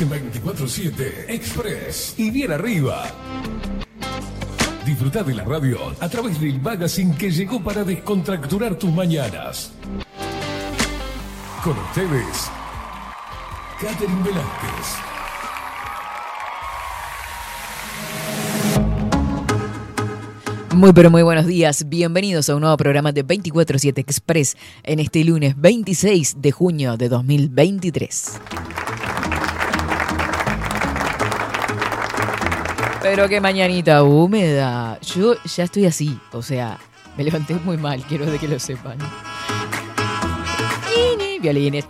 En 24-7 Express y bien arriba. Disfruta de la radio a través del magazine que llegó para descontracturar tus mañanas. Con ustedes, Catherine Velázquez. Muy pero muy buenos días, bienvenidos a un nuevo programa de 24-7 Express en este lunes 26 de junio de 2023. Pero qué mañanita húmeda. Yo ya estoy así, o sea, me levanté muy mal, quiero de que lo sepan. Violines.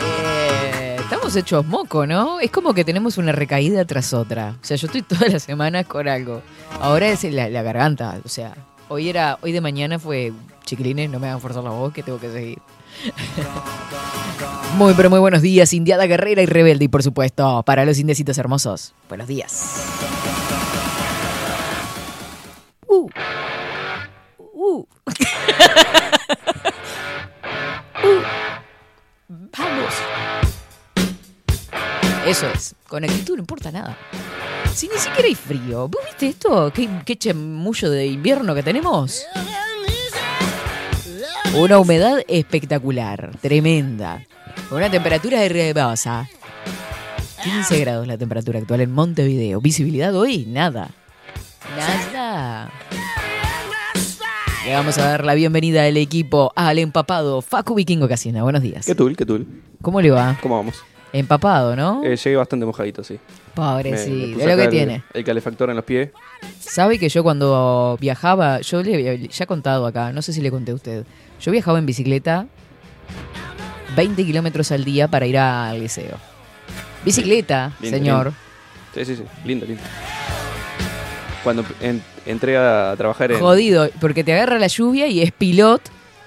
Eh, estamos hechos moco, ¿no? Es como que tenemos una recaída tras otra. O sea, yo estoy todas las semanas con algo. Ahora es la, la garganta, o sea, hoy era, hoy de mañana fue chiquilines, no me hagan forzar la voz que tengo que seguir. Muy, pero muy buenos días, Indiada Guerrera y Rebelde, y por supuesto, para los indecitos hermosos, buenos días. Uh. Uh. Uh. Vamos. Eso es, con actitud no importa nada. Si ni siquiera hay frío. ¿Vos viste esto? ¿Qué, qué chamullo de invierno que tenemos? Una humedad espectacular, tremenda. Con una temperatura hermosa. 15 grados la temperatura actual en Montevideo. Visibilidad hoy, nada. Nada. Le vamos a dar la bienvenida al equipo al empapado Facu Vikingo Casina. Buenos días. ¿Qué tul, qué tul? ¿Cómo le va? ¿Cómo vamos? Empapado, ¿no? Eh, llegué bastante mojadito, sí. Pobre, sí. Es lo que el- tiene. El calefactor en los pies. ¿Sabe que yo cuando viajaba, yo le había- ya he contado acá, no sé si le conté a usted, yo viajaba en bicicleta 20 kilómetros al día para ir al liceo. Bicicleta, Lindo, señor. Sí, sí, sí. Lindo, lindo. Cuando en- entré a trabajar en... Jodido, porque te agarra la lluvia y es pilot,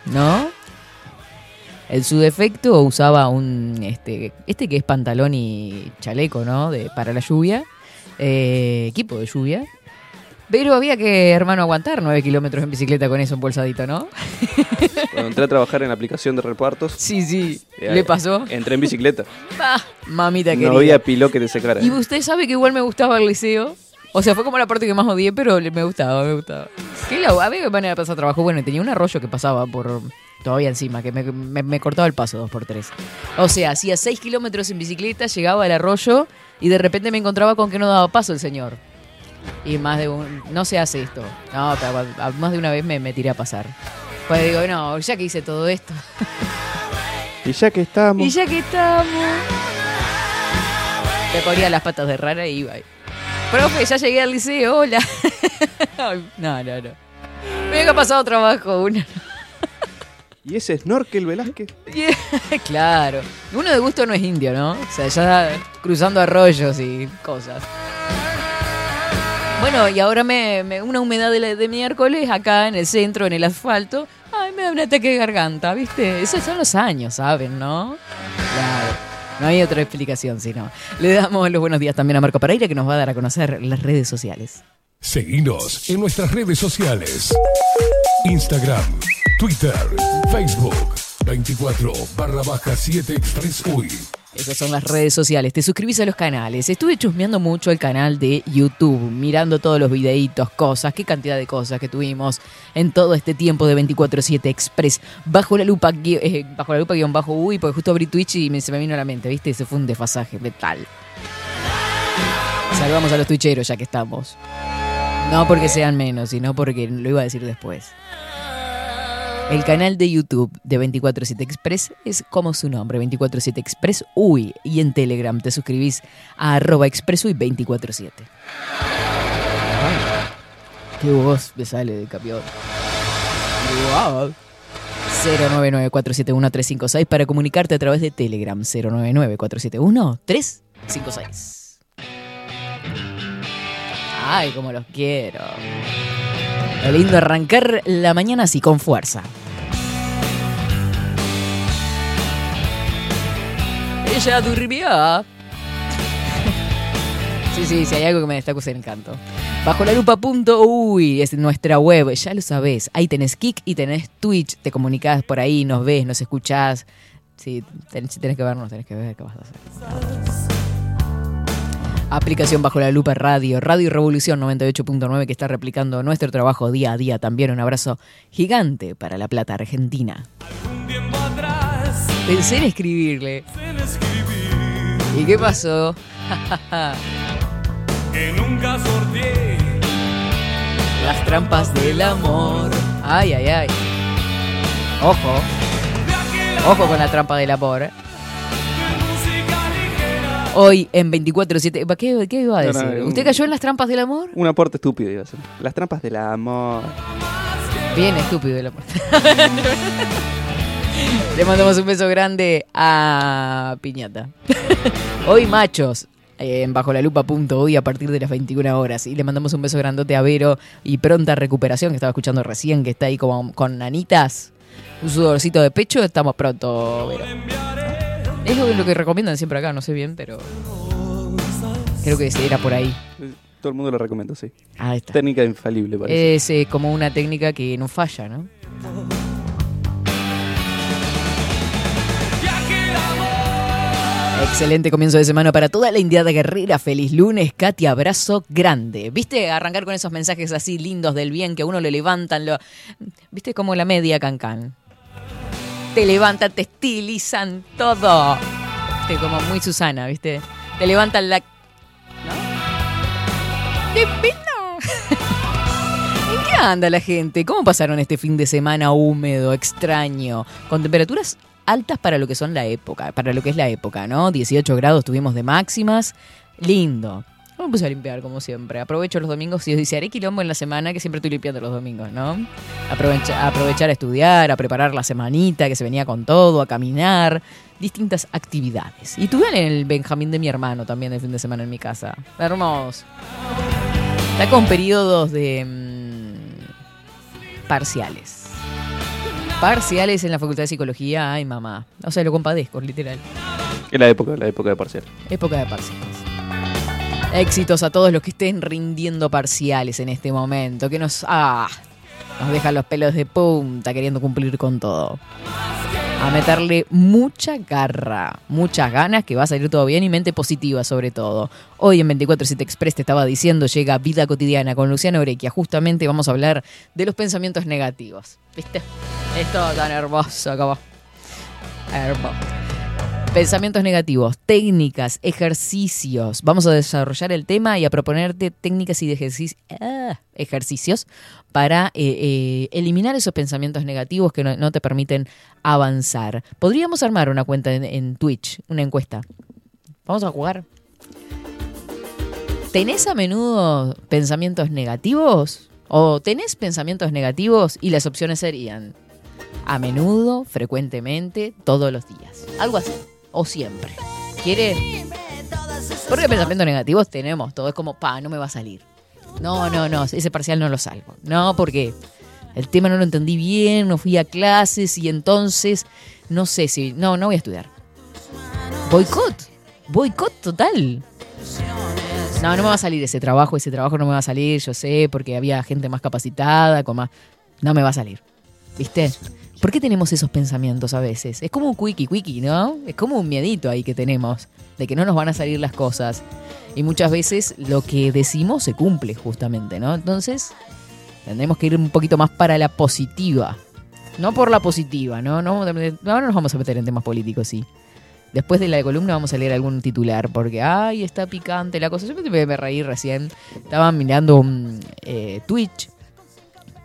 ¿no? En su defecto usaba un, este, este que es pantalón y chaleco, ¿no? De, para la lluvia, eh, equipo de lluvia. Pero había que, hermano, aguantar 9 kilómetros en bicicleta con eso embolsadito, ¿no? Cuando entré a trabajar en la aplicación de repartos... Sí, sí. eh, ¿Le pasó? Entré en bicicleta. Ah, mamita querida. No había piló que te secara. Y usted sabe que igual me gustaba el liceo. O sea, fue como la parte que más odié, pero me gustaba, me gustaba. ¿Qué la había que manera de pasar trabajo? Bueno, tenía un arroyo que pasaba por todavía encima, que me, me- me cortaba el paso dos por tres. O sea, hacía seis kilómetros en bicicleta, llegaba al arroyo y de repente me encontraba con que no daba paso el señor. Y más de un... No se hace esto. No, pero más de una vez me, me tiré a pasar. Pues digo, no, ya que hice todo esto. Y ya que estábamos... Y ya que estamos. Le ponía las patas de rana y iba. Profe, ya llegué al liceo, hola. No, no, no. Me había pasado trabajo una. ¿Y ese snorkel Velázquez? claro. Uno de gusto no es indio, ¿no? O sea, ya cruzando arroyos y cosas. Bueno, y ahora me, una humedad de miércoles acá en el centro, en el asfalto. Ay, me da un ataque de garganta, ¿viste? Esos son los años, ¿saben, no? Claro. No hay otra explicación, sino. Le damos los buenos días también a Marco Pereira, que nos va a dar a conocer las redes sociales. Seguinos en nuestras redes sociales. Instagram, Twitter, Facebook, 24 barra baja 7 Express UI. Esas son las redes sociales. Te suscribís a los canales. Estuve chusmeando mucho el canal de YouTube, mirando todos los videitos, cosas, qué cantidad de cosas que tuvimos en todo este tiempo de 24-7 Express. Bajo la lupa, eh, bajo la lupa guion bajo uy, porque justo abrí Twitch y me- se me vino a la mente, ¿viste? Ese fue un desfasaje mental. Salvamos a los twitcheros ya que estamos. No porque sean menos, sino porque lo iba a decir después. El canal de YouTube de 247 Express es como su nombre, 247 Express UI. Y en Telegram te suscribís a arroba expressui 247. Ay, Qué voz me sale de campeón. Wow. 099-471-356 para comunicarte a través de Telegram. 099-471-356. Ay, como los quiero. Qué lindo arrancar la mañana así, con fuerza. Ella durmió. Sí, sí, si hay algo que me destaco es el encanto. Bajo la lupa punto uy, es nuestra web, ya lo sabés. Ahí tenés Kik y tenés Twitch, te comunicás por ahí, nos ves, nos escuchás. Sí, ten- si tenés que vernos, tenés que ver qué vas a hacer. Aplicación bajo la lupa radio, Radio Revolución 98.9 que está replicando nuestro trabajo día a día. También un abrazo gigante para La Plata, Argentina. atrás Pensé en escribirle. en escribir ¿Y qué pasó? que nunca sorteé Las trampas del amor. Ay, ay, ay. Ojo, ojo con la trampa del amor. Hoy en 24-7. ¿Qué, ¿Qué iba a No, no, decir? ¿Usted cayó en las trampas del amor? Un aporte estúpido iba a ser. Las trampas del amor. Bien estúpido el amor. Le mandamos un beso grande a Piñata. Hoy machos. En bajo la lupa punto hoy a partir de las 21 horas y le mandamos un beso grandote a Vero y pronta recuperación que estaba escuchando recién que está ahí como con nanitas un sudorcito de pecho estamos pronto Vero es lo, lo que recomiendan siempre acá no sé bien pero creo que era por ahí Todo el mundo lo recomiendo, sí. ahí está Técnica infalible, parece. es eh, como una técnica que no falla ¿no? Excelente comienzo de semana para toda la Indiada Guerrera. Feliz lunes, Katy, abrazo grande. ¿Viste? Arrancar con esos mensajes así lindos del bien que a uno le levantan. Lo... ¿Viste? Como la media cancán. Te levantan, te estilizan todo. ¿Viste? Como muy Susana, ¿viste? Te levantan la... ¿No? ¡Divino! ¿En qué anda la gente? ¿Cómo pasaron este fin de semana húmedo, extraño, con temperaturas altas para lo que son la época, para lo que es la época, ¿no? 18 grados tuvimos de máximas, lindo. Me puse a limpiar como siempre. Aprovecho los domingos y dice, haré quilombo en la semana que siempre estoy limpiando los domingos, ¿no? Aprovecha- aprovechar a estudiar, a preparar la semanita que se venía con todo, a caminar, distintas actividades. Y tuve el Benjamín de mi hermano también el fin de semana en mi casa. Hermoso. Está con periodos de mm, parciales. Parciales en la Facultad de Psicología, ay mamá. O sea, lo compadezco, literal. Es la época, la época de parcial. Época de parciales. Éxitos a todos los que estén rindiendo parciales en este momento, que nos, ah, nos dejan los pelos de punta queriendo cumplir con todo. A meterle mucha garra, muchas ganas, que va a salir todo bien y mente positiva sobre todo. Hoy en 24-7 Express te estaba diciendo, llega Vida Cotidiana con Luciano Orequia. Justamente vamos a hablar de los pensamientos negativos. ¿Viste? Es todo tan hermoso como... Hermoso. Pensamientos negativos, técnicas, ejercicios. Vamos a desarrollar el tema y a proponerte técnicas y de ah, ejercicios para eh, eh, eliminar esos pensamientos negativos que no, no te permiten avanzar. Podríamos armar una cuenta en, en Twitch, una encuesta. Vamos a jugar. ¿Tenés a menudo pensamientos negativos? ¿O tenés pensamientos negativos? Y las opciones serían a menudo, frecuentemente, todos los días. Algo así. O siempre. ¿Quiere? Porque pensamientos negativos tenemos todo. Es como, pa, no me va a salir. No, no, no, ese parcial no lo salgo. No, porque el tema no lo entendí bien, no fui a clases y entonces no sé si. No, no voy a estudiar. Boicot. Boicot total. No, no me va a salir ese trabajo, ese trabajo no me va a salir, yo sé, porque había gente más capacitada, con más. No me va a salir. ¿Viste? ¿Por qué tenemos esos pensamientos a veces? Es como un quickie quickie, ¿no? Es como un miedito ahí que tenemos, de que no nos van a salir las cosas. Y muchas veces lo que decimos se cumple justamente, ¿no? Entonces, tendremos que ir un poquito más para la positiva. No por la positiva, ¿no? no ahora nos vamos a meter en temas políticos, sí. Después de la columna vamos a leer algún titular, porque, ay, está picante la cosa. Yo me, reí recién. Estaba mirando un eh, Twitch.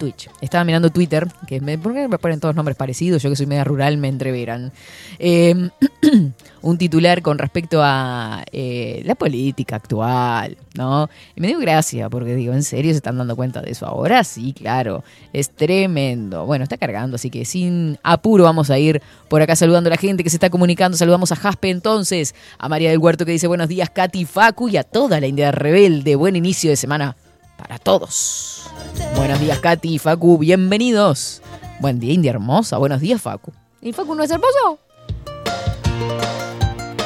Twitch. Estaba mirando Twitter, que me, ¿por qué me ponen todos nombres parecidos? Yo que soy media rural me entreveran. Eh, un titular con respecto a eh, la política actual, ¿no? Y me dio gracia, porque digo, ¿en serio se están dando cuenta de eso ahora? Sí, claro, es tremendo. Bueno, está cargando, así que sin apuro vamos a ir por acá saludando a la gente que se está comunicando. Saludamos a Jaspe entonces, a María del Huerto que dice buenos días, Katy Facu y a toda la India rebelde. Buen inicio de semana para todos. Buenos días, Katy y Facu, bienvenidos. Buen día, India hermosa. Buenos días, Facu. ¿Y Facu no es hermoso?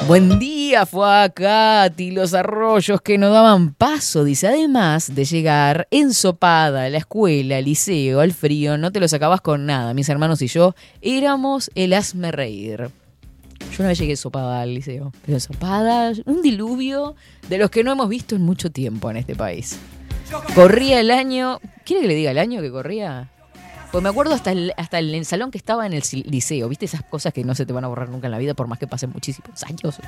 Buen día, fue a Katy, los arroyos que no daban paso, dice. Además de llegar ensopada a la escuela, al liceo, al frío, no te lo sacabas con nada. Mis hermanos y yo éramos el hazme reír. Yo una vez llegué sopada al liceo. Pero sopada, un diluvio de los que no hemos visto en mucho tiempo en este país. Corría el año. ¿Quiere que le diga el año que corría? Pues me acuerdo hasta el, hasta el, salón que estaba en el liceo. ¿Viste esas cosas que no se te van a borrar nunca en la vida por más que pasen muchísimos años?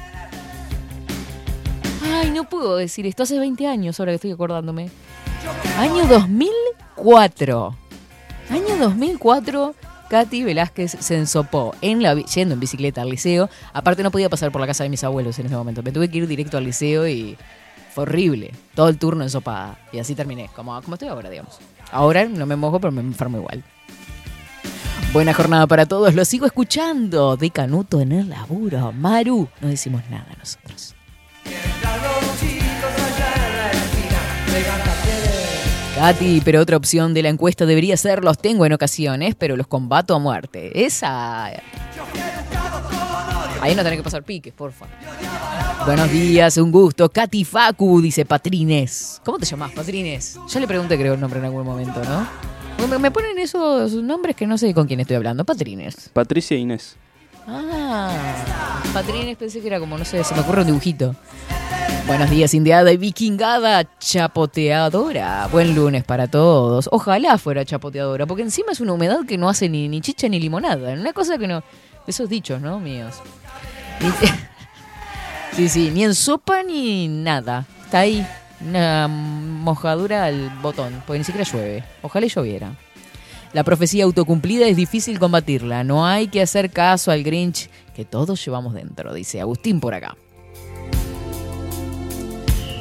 Ay, no puedo decir esto. Hace 20 años ahora que estoy acordándome. Año 2004. Año 2004, Katy Velázquez se ensopó en la, yendo en bicicleta al liceo. Aparte no podía pasar por la casa de mis abuelos en ese momento. Me tuve que ir directo al liceo y horrible. Todo el turno ensopada. Y así terminé, como, como estoy ahora, digamos. Ahora no me mojo, pero me enfermo igual. Buena jornada para todos. Lo sigo escuchando. De Canuto en el laburo. Maru, no decimos nada nosotros. Katy, pero otra opción de la encuesta debería ser los tengo en ocasiones, pero los combato a muerte. Esa. Ahí no tenés que pasar piques, porfa. Buenos días, un gusto. Katy Facu, dice Patrines. ¿Cómo te llamás, Patrines? Ya le pregunté, creo, el nombre en algún momento, ¿no? Me ponen esos nombres que no sé con quién estoy hablando. Patrines. Patricia e Inés. Ah, Patrines pensé que era como, no sé, se me ocurre un dibujito. Buenos días, indiada y vikingada chapoteadora. Buen lunes para todos. Ojalá fuera chapoteadora, porque encima es una humedad que no hace ni, ni chicha ni limonada. Una cosa que no. Esos dichos, ¿no? Míos. Sí, sí, ni en sopa ni nada. Está ahí. Una mojadura al botón, porque ni siquiera llueve. Ojalá lloviera. La profecía autocumplida es difícil combatirla. No hay que hacer caso al Grinch que todos llevamos dentro, dice Agustín por acá.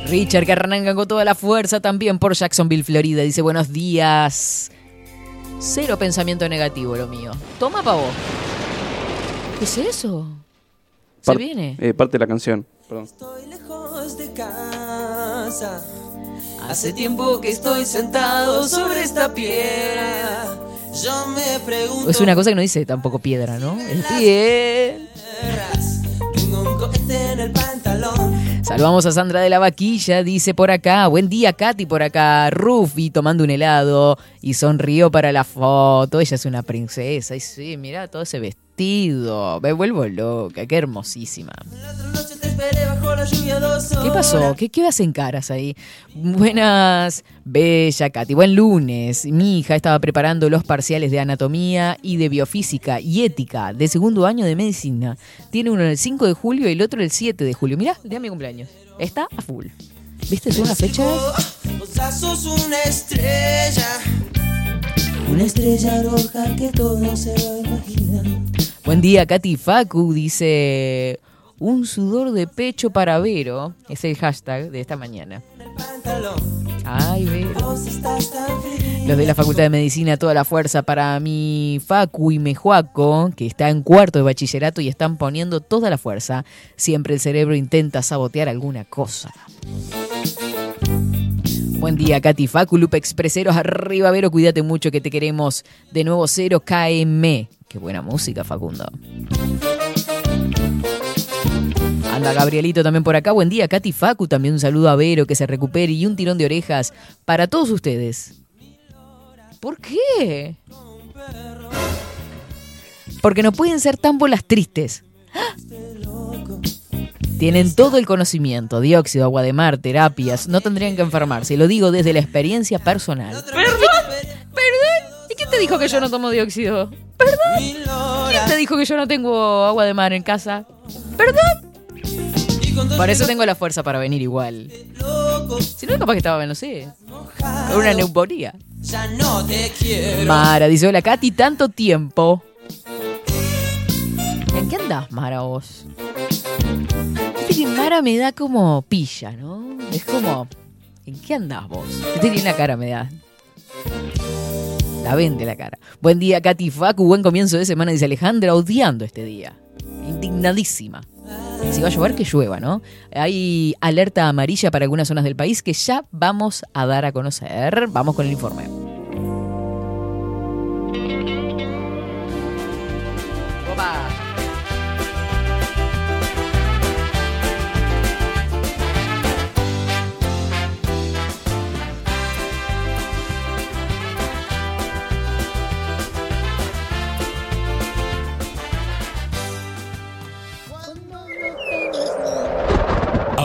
Richard que arranca con toda la fuerza también por Jacksonville, Florida. Dice buenos días. Cero pensamiento negativo lo mío. Toma pa' vos. ¿Qué es eso? ¿Se Par- viene? eh, parte de la canción. Perdón. Estoy lejos de casa. Hace tiempo que estoy sentado sobre esta piedra. Yo me pregunto. Es una cosa que no dice tampoco piedra, ¿no? Es piedra. Tengo un cohete en el pantalón. Saludamos a Sandra de la Vaquilla, dice por acá. Buen día, Katy, por acá. Rufi tomando un helado y sonrió para la foto. Ella es una princesa. Y sí, mira todo ese vestido. Me vuelvo loca, qué hermosísima. ¿Qué pasó? ¿Qué, qué hacen caras ahí? Buenas, bella Katy. Buen lunes. Mi hija estaba preparando los parciales de anatomía y de biofísica y ética de segundo año de medicina. Tiene uno el 5 de julio y el otro el 7 de julio. Mirá, día de mi cumpleaños. Está a full. ¿Viste? Son las fechas. Vos sos una estrella. Una estrella roja que todo se lo imagina. Buen día, Katy Facu. Dice. Un sudor de pecho para Vero. Es el hashtag de esta mañana. Ay, Vero. Los de la Facultad de Medicina, toda la fuerza para mi Facu y Mejuaco, que está en cuarto de bachillerato y están poniendo toda la fuerza. Siempre el cerebro intenta sabotear alguna cosa. Buen día, Katy Facu, Lupe Expreseros, arriba, Vero, cuídate mucho que te queremos. De nuevo, cero KM. Qué buena música, Facundo. Anda Gabrielito también por acá. Buen día, Katy Facu. También un saludo a Vero, que se recupere y un tirón de orejas para todos ustedes. ¿Por qué? Porque no pueden ser tan bolas tristes. ¡Ah! Tienen todo el conocimiento, dióxido, agua de mar, terapias, no tendrían que enfermarse. Lo digo desde la experiencia personal. ¿Perdón? ¿Perdón? ¿Y quién te dijo que yo no tomo dióxido? ¿Perdón? ¿Quién te dijo que yo no tengo agua de mar en casa? ¿Perdón? Por eso tengo la fuerza para venir igual. Si no, capaz que estaba, no sé, con una neumonía. Ya no te quiero. Mara dice, hola Katy, tanto tiempo. ¿En qué andás, Mara, vos? Que Mara me da como pilla, ¿no? Es como, ¿en qué andás vos? Viste que una cara me da. La vende la cara. Buen día, Katy Facu, buen comienzo de semana, dice Alejandra, odiando este día. Indignadísima. Si va a llover, que llueva, ¿no? Hay alerta amarilla para algunas zonas del país que ya vamos a dar a conocer. Vamos con el informe. Opa.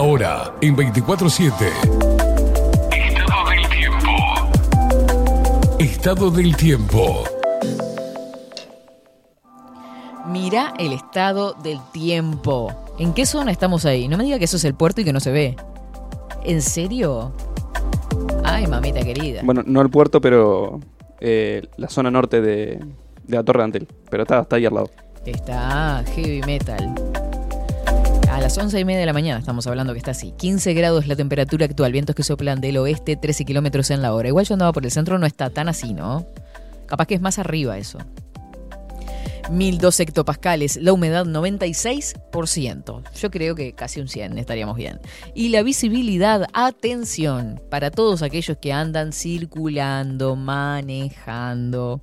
Hora en 24-7. Estado del tiempo. Estado del tiempo. Mira el estado del tiempo. ¿En qué zona estamos ahí? No me diga que eso es el puerto y que no se ve. ¿En serio? Ay, mamita querida. Bueno, no el puerto, pero eh, la zona norte de, de la Torre de Antel. Pero está, está ahí al lado. Está heavy metal. Las 11 y media de la mañana estamos hablando que está así. 15 grados la temperatura actual, vientos que soplan del oeste, 13 kilómetros en la hora. Igual yo andaba por el centro, no está tan así, ¿no? Capaz que es más arriba eso. 1002 hectopascales, la humedad 96%. Yo creo que casi un 100 estaríamos bien. Y la visibilidad, atención, para todos aquellos que andan circulando, manejando.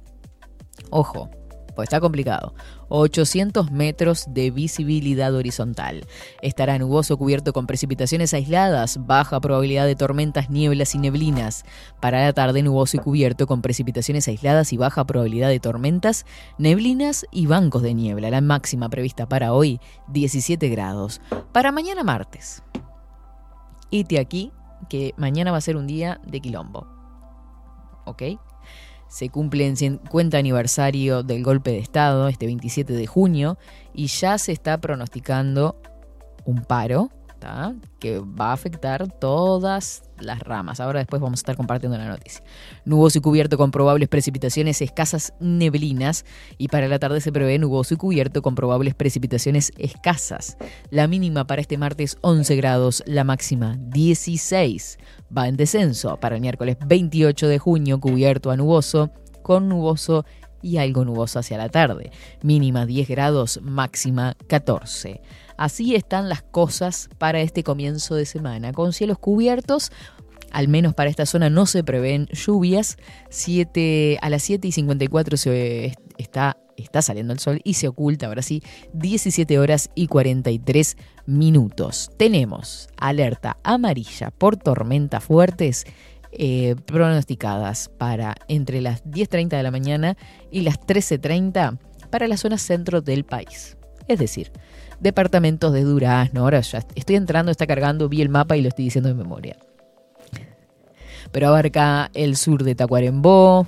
Ojo, pues está complicado. 800 metros de visibilidad horizontal. Estará nuboso cubierto con precipitaciones aisladas, baja probabilidad de tormentas, nieblas y neblinas. Para la tarde nuboso y cubierto con precipitaciones aisladas y baja probabilidad de tormentas, neblinas y bancos de niebla. La máxima prevista para hoy 17 grados. Para mañana martes. Ite aquí que mañana va a ser un día de quilombo. ¿Ok? Se cumple el 50 aniversario del golpe de Estado, este 27 de junio, y ya se está pronosticando un paro que va a afectar todas las ramas. Ahora después vamos a estar compartiendo la noticia. Nuboso y cubierto con probables precipitaciones escasas neblinas y para la tarde se prevé nuboso y cubierto con probables precipitaciones escasas. La mínima para este martes 11 grados, la máxima 16. Va en descenso para el miércoles 28 de junio cubierto a nuboso con nuboso y algo nuboso hacia la tarde. Mínima 10 grados, máxima 14. Así están las cosas para este comienzo de semana, con cielos cubiertos. Al menos para esta zona no se prevén lluvias. A las 7 y 54 se está, está saliendo el sol y se oculta ahora sí 17 horas y 43 minutos. Tenemos alerta amarilla por tormentas fuertes eh, pronosticadas para entre las 10.30 de la mañana y las 13.30 para la zona centro del país. Es decir, departamentos de Durazno. Ahora ya estoy entrando, está cargando, vi el mapa y lo estoy diciendo de memoria. Pero abarca el sur de Tacuarembó,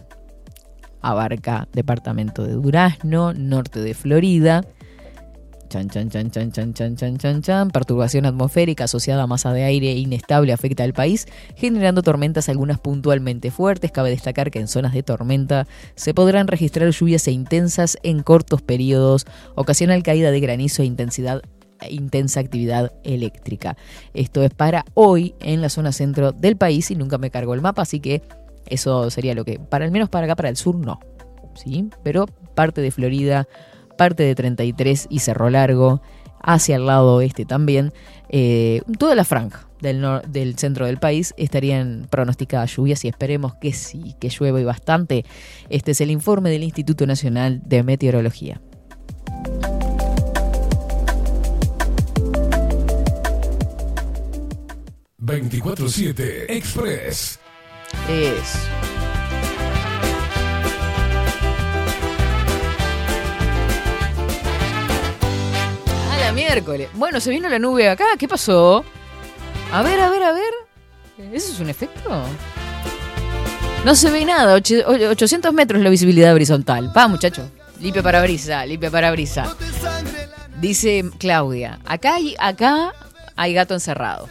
abarca departamento de Durazno, norte de Florida. Chan, chan, chan, chan, chan, chan, chan, chan, chan. Perturbación atmosférica asociada a masa de aire inestable afecta al país, generando tormentas algunas puntualmente fuertes. Cabe destacar que en zonas de tormenta se podrán registrar lluvias e intensas en cortos periodos, ocasional caída de granizo e intensidad e intensa actividad eléctrica. Esto es para hoy en la zona centro del país y nunca me cargo el mapa, así que eso sería lo que, para al menos para acá, para el sur, no. ¿Sí? Pero parte de Florida, parte de 33 y Cerro Largo, hacia el lado oeste también, eh, toda la franja del, nor- del centro del país estarían pronosticadas lluvias y esperemos que sí, que llueva y bastante. Este es el informe del Instituto Nacional de Meteorología. ...24-7 Express. Es. Miércoles. Bueno, se vino la nube acá. ¿Qué pasó? A ver, a ver, a ver. ¿Eso es un efecto? No se ve nada. Ocho- o- 800 metros la visibilidad horizontal. Va, muchacho. Limpia para brisa, limpia para brisa. Dice Claudia, acá hay, acá hay gato encerrado.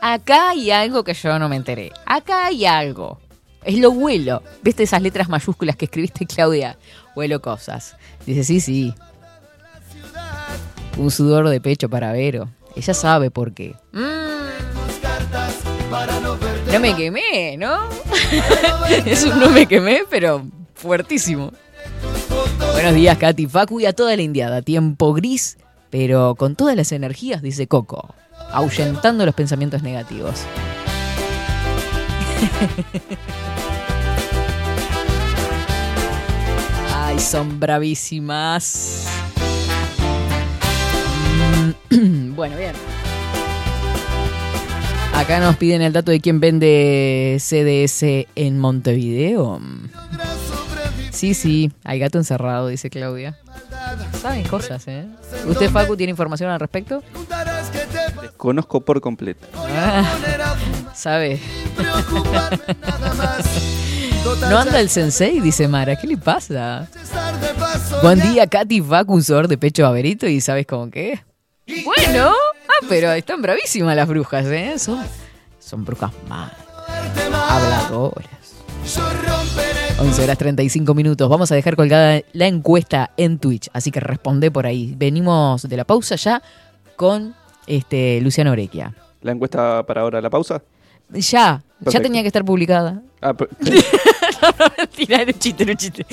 Acá hay algo que yo no me enteré. Acá hay algo. Es lo huelo. ¿Viste esas letras mayúsculas que escribiste, Claudia? Huelo cosas. Dice, sí, sí. Un sudor de pecho para Vero. Ella sabe por qué. Mm. No me quemé, ¿no? es un no me quemé, pero fuertísimo. Buenos días, Katy Facu y a toda la indiada. Tiempo gris, pero con todas las energías, dice Coco, ahuyentando los pensamientos negativos. Ay, son bravísimas. Bueno, bien. Acá nos piden el dato de quién vende CDS en Montevideo. Sí, sí, hay gato encerrado, dice Claudia. Saben cosas, ¿eh? ¿Usted, Facu, tiene información al respecto? Conozco por completo. ¿Sabe? No anda el sensei, dice Mara. ¿Qué le pasa? Buen día, Katy Facusor de pecho baberito y ¿sabes cómo qué? Bueno, ah, pero están bravísimas las brujas, ¿eh? Son, son brujas mal. Habladoras. 11 horas 35 minutos. Vamos a dejar colgada la encuesta en Twitch, así que responde por ahí. Venimos de la pausa ya con este Luciano Orequia. ¿La encuesta para ahora la pausa? Ya, ya Perfecto. tenía que estar publicada. Ah, pe- Mentira, era un chiste, era un chiste.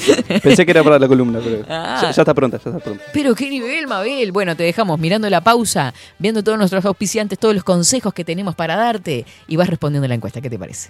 pensé que era para la columna, pero Ah. ya, ya está pronta, ya está pronta. Pero qué nivel, Mabel. Bueno, te dejamos mirando la pausa, viendo todos nuestros auspiciantes, todos los consejos que tenemos para darte y vas respondiendo la encuesta. ¿Qué te parece?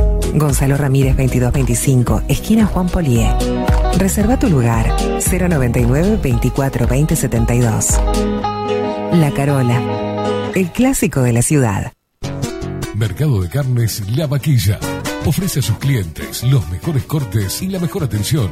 Gonzalo Ramírez 2225, esquina Juan Polié. Reserva tu lugar 099 24 20 72. La Carola, el clásico de la ciudad. Mercado de Carnes La Vaquilla. Ofrece a sus clientes los mejores cortes y la mejor atención.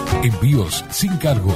Envíos sin cargo.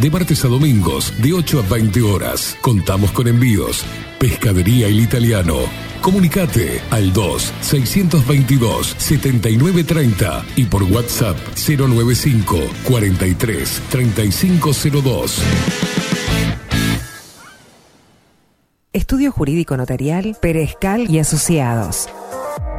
de martes a domingos, de 8 a 20 horas. Contamos con envíos. Pescadería El Italiano. Comunicate al 2-622-7930 y por WhatsApp 095 43 3502. Estudio Jurídico Notarial, Perezcal y Asociados.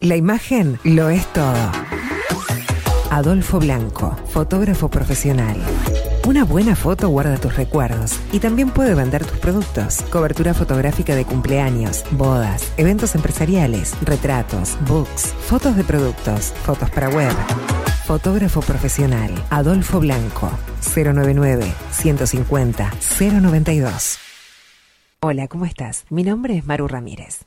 La imagen lo es todo. Adolfo Blanco, fotógrafo profesional. Una buena foto guarda tus recuerdos y también puede vender tus productos. Cobertura fotográfica de cumpleaños, bodas, eventos empresariales, retratos, books, fotos de productos, fotos para web. Fotógrafo profesional, Adolfo Blanco, 099 150 092. Hola, ¿cómo estás? Mi nombre es Maru Ramírez.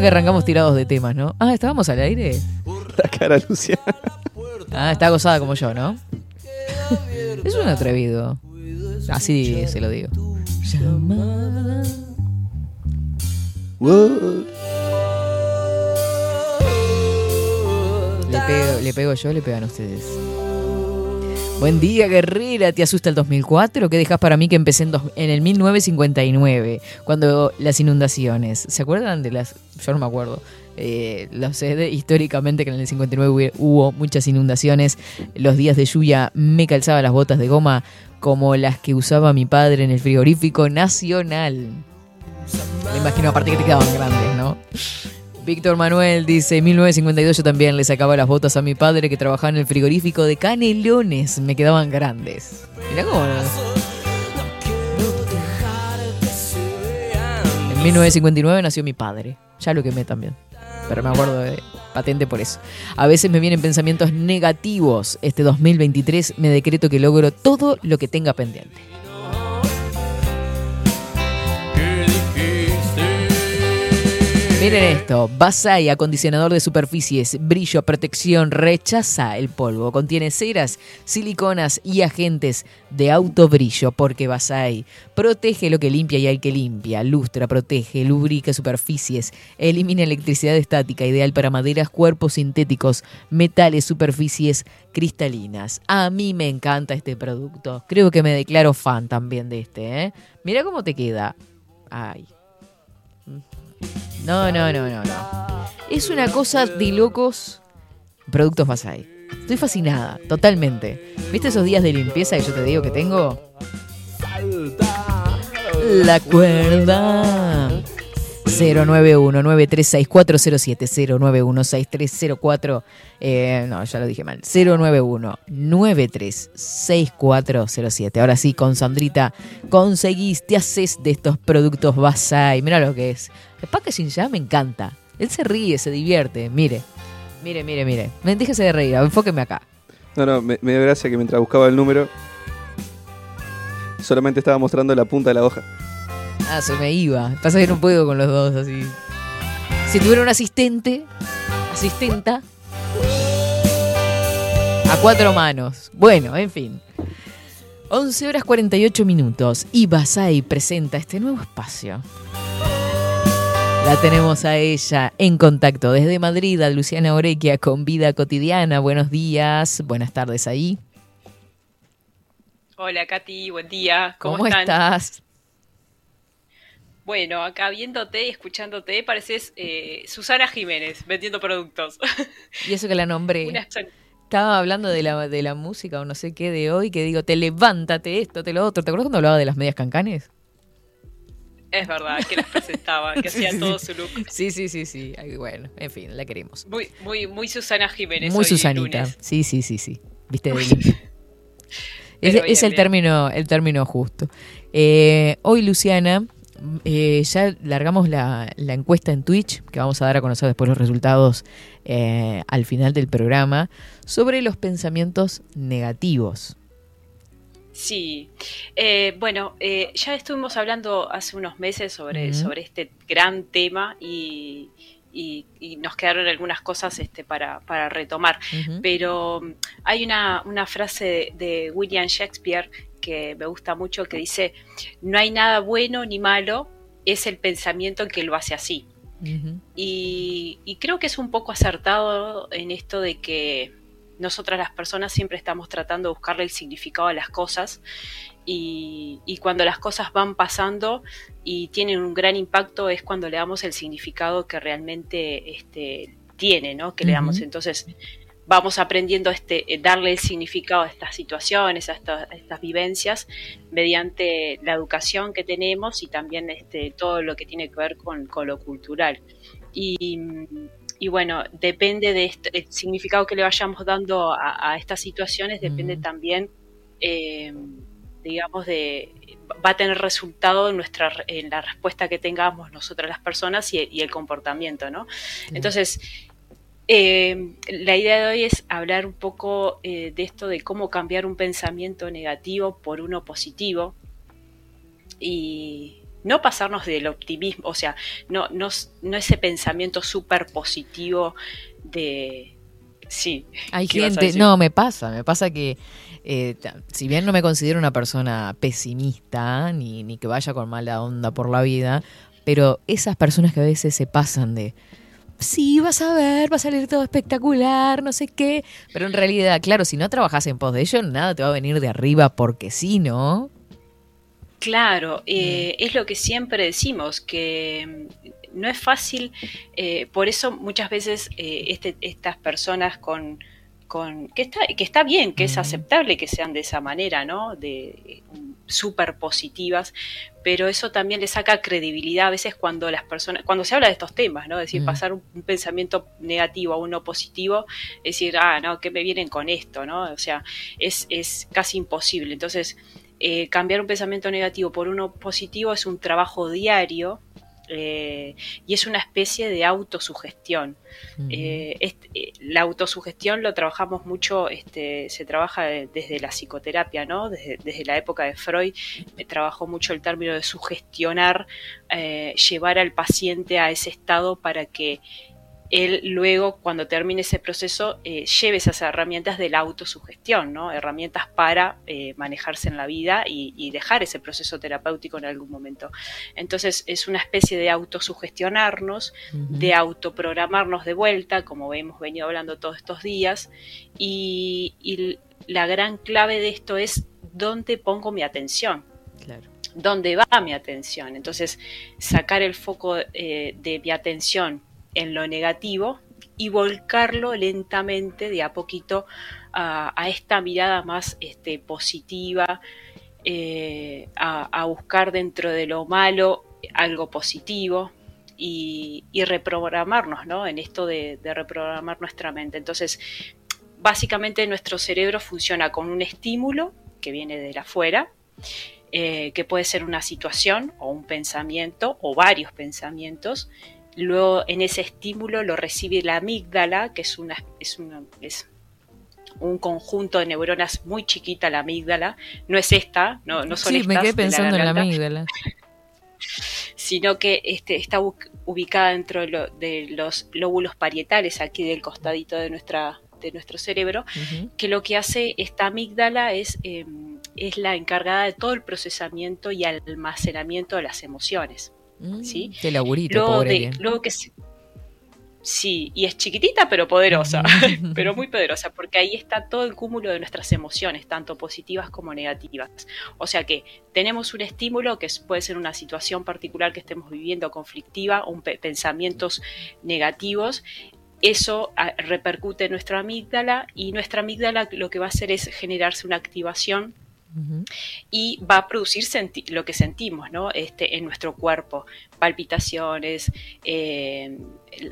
Que arrancamos tirados de temas, ¿no? Ah, ¿estábamos al aire? La cara, Luciana. Ah, está gozada como yo, ¿no? es un atrevido. Así se lo digo. Llamada. Le pego, le pego yo, le pegan ustedes. Buen día, guerrera. ¿Te asusta el 2004? ¿Qué dejas para mí que empecé en, el 1959? Cuando las inundaciones. ¿Se acuerdan de las.? Yo no me acuerdo. Eh, lo sé de- históricamente que en el 59 hubo, hubo muchas inundaciones. Los días de lluvia me calzaba las botas de goma como las que usaba mi padre en el frigorífico nacional. Me imagino aparte que te quedaban grandes, ¿no? Víctor Manuel dice, 1952 yo también le sacaba las botas a mi padre que trabajaba en el frigorífico de Canelones, me quedaban grandes. Mirá cómo... En 1959 nació mi padre, ya lo quemé también, pero me acuerdo de patente por eso. A veces me vienen pensamientos negativos, este 2023 me decreto que logro todo lo que tenga pendiente. Miren esto, Basay, acondicionador de superficies, brillo, protección, rechaza el polvo, contiene ceras, siliconas y agentes de autobrillo, porque Basay protege lo que limpia y hay que limpia, lustra, protege, lubrica superficies, elimina electricidad estática, ideal para maderas, cuerpos sintéticos, metales, superficies cristalinas. A mí me encanta este producto, creo que me declaro fan también de este, ¿eh? Mira cómo te queda. Ay. No, no, no, no, no. Es una cosa de locos. Productos Basay. Estoy fascinada, totalmente. ¿Viste esos días de limpieza que yo te digo que tengo? La cuerda. 091-936-407. 091-6304. Eh, no, ya lo dije mal. 091-936407. Ahora sí, con Sandrita conseguís, te haces de estos productos Basay. Mira lo que es. El packaging ya me encanta. Él se ríe, se divierte. Mire, mire, mire, mire. Déjese de reír, enfóqueme acá. No, no, me, me dio gracia que mientras buscaba el número, solamente estaba mostrando la punta de la hoja. Ah, se me iba. Pasa que no puedo con los dos así. Si tuviera un asistente, asistenta, a cuatro manos. Bueno, en fin. 11 horas 48 minutos y Basay presenta este nuevo espacio. La tenemos a ella en contacto desde Madrid, a Luciana Orequia con Vida Cotidiana. Buenos días, buenas tardes ahí. Hola Katy, buen día. ¿Cómo, ¿Cómo están? estás? Bueno, acá viéndote y escuchándote, pareces eh, Susana Jiménez vendiendo productos. Y eso que la nombré. Una Estaba hablando de la, de la música o no sé qué de hoy, que digo, te levántate esto, te lo otro. ¿Te acuerdas cuando hablaba de las medias cancanes? Es verdad, que las presentaba, que Sí, hacía sí, todo su look. Sí, sí, sí, sí. Ay, bueno, en fin, la queremos. Muy, muy, muy Susana Jiménez. Muy Susanita. lunes. Sí, sí, sí, sí. Viste, es, es el término, el término justo. Eh, hoy, Luciana, eh, ya largamos la, la encuesta en Twitch, que vamos a dar a conocer después los resultados eh, al final del programa, sobre los pensamientos negativos. Sí, Eh, bueno, eh, ya estuvimos hablando hace unos meses sobre, sobre este gran tema y, y- y nos quedaron algunas cosas este, para, para retomar. Pero mm, hay una, una frase de William Shakespeare que me gusta mucho que dice, no hay nada bueno ni malo, es el pensamiento que lo hace así. Y, y creo que es un poco acertado en esto de que nosotras las personas siempre estamos tratando de buscarle el significado a las cosas y, y cuando las cosas van pasando y tienen un gran impacto es cuando le damos el significado que realmente este, tiene, ¿no? Que le damos. Entonces vamos aprendiendo este, eh, darle el significado a estas situaciones, a estas, a estas vivencias, mediante la educación que tenemos y también este, todo lo que tiene que ver con, con lo cultural. Y, y bueno, depende de esto, el significado que le vayamos dando a, a estas situaciones, depende Mm. también, eh, digamos, de va a tener resultado en nuestra en la respuesta que tengamos nosotras las personas y, y el comportamiento, ¿no? Entonces, eh, la idea de hoy es hablar un poco eh, de esto de cómo cambiar un pensamiento negativo por uno positivo y no pasarnos del optimismo, o sea, no, no, no ese pensamiento súper positivo de... Sí. Hay ¿qué ibas a gente, no, me pasa, me pasa que eh, si bien no me considero una persona pesimista, ni, ni que vaya con mala onda por la vida, pero esas personas que a veces se pasan de, sí, vas a ver, va a salir todo espectacular, no sé qué, pero en realidad, claro, si no trabajas en pos de ello, nada te va a venir de arriba porque sí, ¿no? Claro, eh, es lo que siempre decimos, que mm, no es fácil, eh, por eso muchas veces eh, este- estas personas con, con que está que está bien, que es aceptable que sean de esa manera, ¿no? De súper positivas, pero eso también le saca credibilidad a veces cuando las personas, cuando se habla de estos temas, ¿no? Es decir, Mm. pasar un, un pensamiento negativo a uno positivo, es decir, ah, no, ¿qué me vienen con esto, no? O sea, es, es casi imposible. Entonces, eh, cambiar un pensamiento negativo por uno positivo es un trabajo diario eh, y es una especie de autosugestión. Eh, este, eh, la autosugestión lo trabajamos mucho, este, se trabaja de- desde la psicoterapia, ¿no? Desde, desde la época de Freud trabajó mucho el término de sugestionar, llevar al paciente a ese estado para que él luego, cuando termine ese proceso, eh, lleve esas herramientas de la autosugestión, ¿no? Herramientas para eh, manejarse en la vida y, y dejar ese proceso terapéutico en algún momento. Entonces es una especie de autosugestionarnos, de autoprogramarnos de vuelta, como hemos venido hablando todos estos días, y, y la gran clave de esto es dónde pongo mi atención. Claro. ¿Dónde va mi atención? Entonces, sacar el foco eh, de mi atención en lo negativo y volcarlo lentamente, de a poquito, a, esta mirada más este, positiva, eh, a, buscar dentro de lo malo algo positivo y, reprogramarnos, ¿no? En esto de, de reprogramar nuestra mente. Entonces, básicamente nuestro cerebro funciona con un estímulo que viene de afuera, eh, que puede ser una situación o un pensamiento o varios pensamientos. Luego en ese estímulo lo recibe la amígdala, que es, una, es, una, es un conjunto de neuronas muy chiquita, la amígdala. No es esta, no, no son Sí, estas me quedé en la amígdala. sino que este, está ubicada dentro de, lo- de los lóbulos parietales, aquí del costadito de, nuestra, de nuestro cerebro, que lo que hace esta amígdala es, eh, es la encargada de todo el procesamiento y almacenamiento de las emociones. ¿Sí? Qué laburito, Luego, pobre. de- que- luego que se- Sí, y es chiquitita pero poderosa, pero muy poderosa, porque ahí está todo el cúmulo de nuestras emociones, tanto positivas como negativas. O sea que tenemos un estímulo que puede ser una situación particular que estemos viviendo conflictiva, un pe- pensamientos negativos. Eso ah, repercute en nuestra amígdala y nuestra amígdala lo que va a hacer es generarse una activación y va a producir lo que sentimos ¿no? este, en nuestro cuerpo, palpitaciones, eh,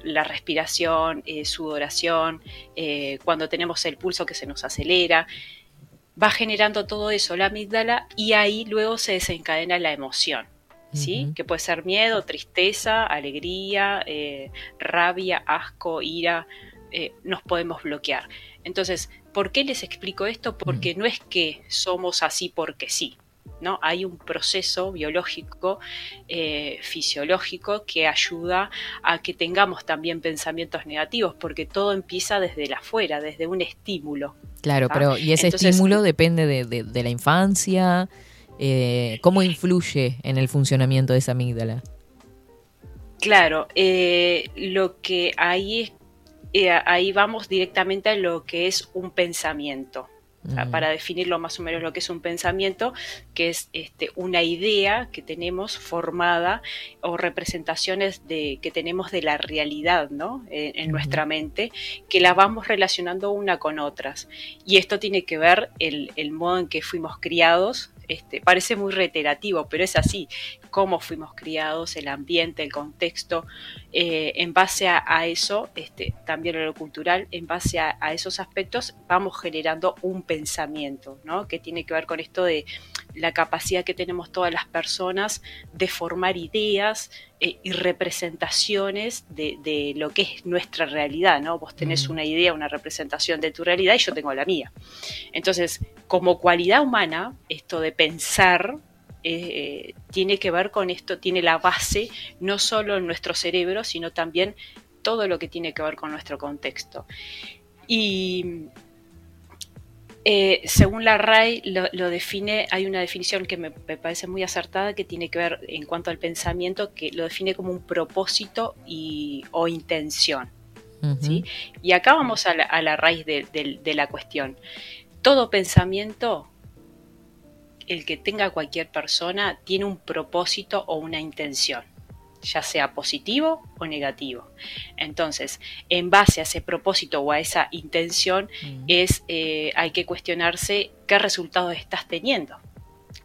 la respiración, eh, sudoración, eh, cuando tenemos el pulso que se nos acelera, va generando todo eso la amígdala y ahí luego se desencadena la emoción. ¿Sí? Que puede ser miedo, tristeza, alegría, rabia, asco, ira, nos podemos bloquear. Entonces, ¿por qué les explico esto? Porque no es que somos así porque sí, ¿no? Hay un proceso biológico, eh, fisiológico, que ayuda a que tengamos también pensamientos negativos, porque todo empieza desde la afuera, desde un estímulo. Claro, pero y ese Entonces, estímulo depende de, de- de la infancia. eh, ¿Cómo influye en el funcionamiento de esa amígdala? Claro, eh, lo que ahí es, eh, ahí vamos directamente a lo que es un pensamiento. Ah, Mm. Para definirlo más o menos lo que es un pensamiento, que es este, una idea que tenemos formada o representaciones de, que tenemos de la realidad ¿no? en, en nuestra mente, que la vamos relacionando una con otras. Y esto tiene que ver el, el modo en que fuimos criados, este, parece muy reiterativo, pero es así, cómo fuimos criados, el ambiente, el contexto, eh, en base a, eso, este, también lo cultural, en base a, a esos aspectos, vamos generando un pensamiento, ¿no? Que tiene que ver con esto de la capacidad que tenemos todas las personas de formar ideas eh, y representaciones de, de lo que es nuestra realidad, ¿no? Vos tenés Mm. una idea, una representación de tu realidad y yo tengo la mía. Entonces, como cualidad humana, esto de pensar eh, tiene que ver con esto, tiene la base no solo en nuestro cerebro, sino también todo lo que tiene que ver con nuestro contexto. Y eh, según la RAI lo, lo define, hay una definición que me, me parece muy acertada que tiene que ver en cuanto al pensamiento, que lo define como un propósito y, o intención. Y acá vamos a la, a la raíz de, de- de la cuestión. Todo pensamiento, el que tenga cualquier persona, tiene un propósito o una intención, ya sea positivo o negativo. Entonces, en base a ese propósito o a esa intención, Mm. es eh, hay que cuestionarse qué resultados estás teniendo.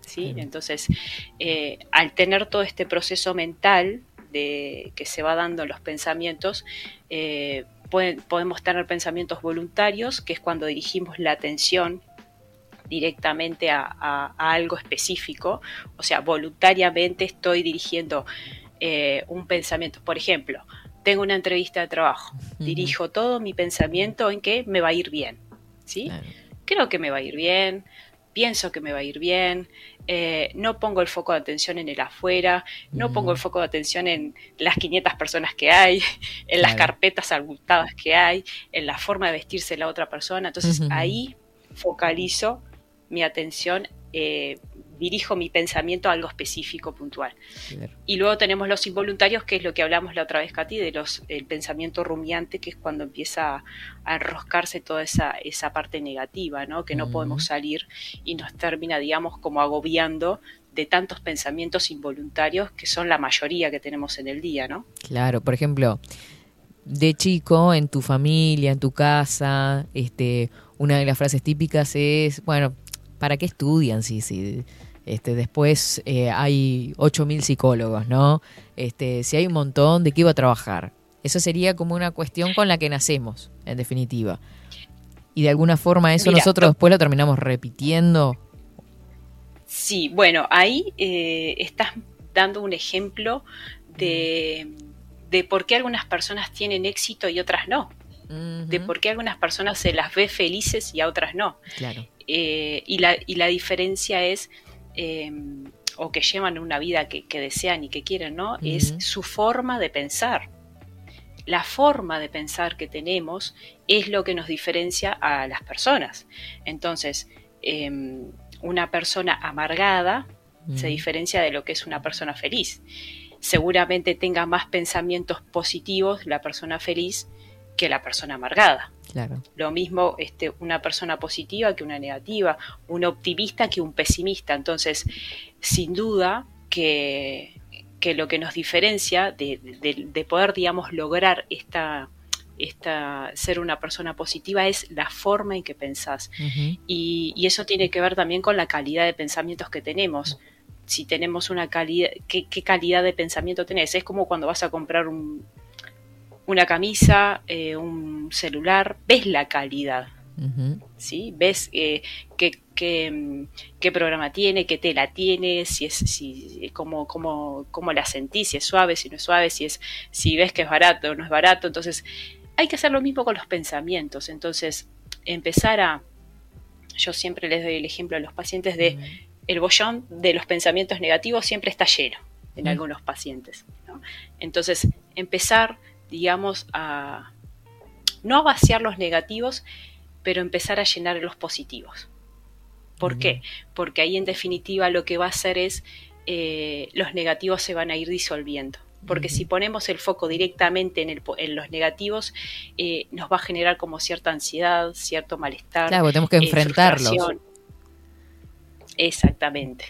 ¿sí? Entonces, eh, al tener todo este proceso mental de, que se va dando en los pensamientos, eh, pueden- podemos tener pensamientos voluntarios, que es cuando dirigimos la atención directamente a, a- a algo específico, o sea, voluntariamente estoy dirigiendo eh, un pensamiento. Por ejemplo, tengo una entrevista de trabajo, dirijo todo mi pensamiento en que me va a ir bien, ¿sí? Claro. creo que me va a ir bien, pienso que me va a ir bien, eh, no pongo el foco de atención en el afuera, no pongo el foco de atención en las 500 personas que hay, en las carpetas abultadas que hay, en la forma de vestirse la otra persona. Entonces ahí focalizo mi atención, eh, dirijo mi pensamiento a algo específico, puntual. Claro. Y luego tenemos los involuntarios, que es lo que hablamos la otra vez, Katy, de los, el pensamiento rumiante, que es cuando empieza a enroscarse toda esa, esa parte negativa, ¿no? Que no podemos salir y nos termina, digamos, como agobiando de tantos pensamientos involuntarios que son la mayoría que tenemos en el día, ¿no? Claro, por ejemplo, de chico, en tu familia, en tu casa, este, una de las frases típicas es, bueno, ¿para qué estudian si, si este, después eh, hay 8.000 psicólogos, ¿no? Este, si hay un montón, ¿de qué iba a trabajar? Eso sería como una cuestión con la que nacemos, en definitiva. Y de alguna forma eso Mira, nosotros después lo terminamos repitiendo. Sí, bueno, ahí eh, estás dando un ejemplo de, de por qué algunas personas tienen éxito y otras no, de por qué algunas personas se las ve felices y a otras no. Claro. Eh, y, la, y la diferencia es, eh, o que llevan una vida que, que desean y que quieren, ¿no? Es su forma de pensar. La forma de pensar que tenemos es lo que nos diferencia a las personas. Entonces, eh, una persona amargada se diferencia de lo que es una persona feliz. Seguramente tenga más pensamientos positivos la persona feliz que la persona amargada. Claro. Lo mismo este, una persona positiva que una negativa, un optimista que un pesimista. Entonces, sin duda que, que lo que nos diferencia de, de- de poder, digamos, lograr esta, esta, ser una persona positiva es la forma en que pensás. Y eso tiene que ver también con la calidad de pensamientos que tenemos. Si tenemos una calidad, ¿qué, qué calidad de pensamiento tenés? Es como cuando vas a comprar un- una camisa, eh, un celular, ves la calidad. ¿sí? Ves eh, qué, qué, mm, qué programa tiene, qué tela tiene, si es, si, cómo, cómo, cómo la sentís, si es suave, si no es suave, si es, si ves que es barato o no es barato. Entonces, hay que hacer lo mismo con los pensamientos. Entonces, empezar a. Yo siempre les doy el ejemplo a los pacientes de el bollón de los pensamientos negativos siempre está lleno en algunos pacientes. ¿no? Entonces, empezar, digamos, a no a vaciar los negativos, pero empezar a llenar los positivos. ¿Por qué? Porque ahí en definitiva lo que va a hacer es eh, los negativos se van a ir disolviendo. Porque si ponemos el foco directamente en, el po- en los negativos, eh, nos va a generar como cierta ansiedad, cierto malestar. Claro, tenemos que eh, enfrentarlos. Exactamente.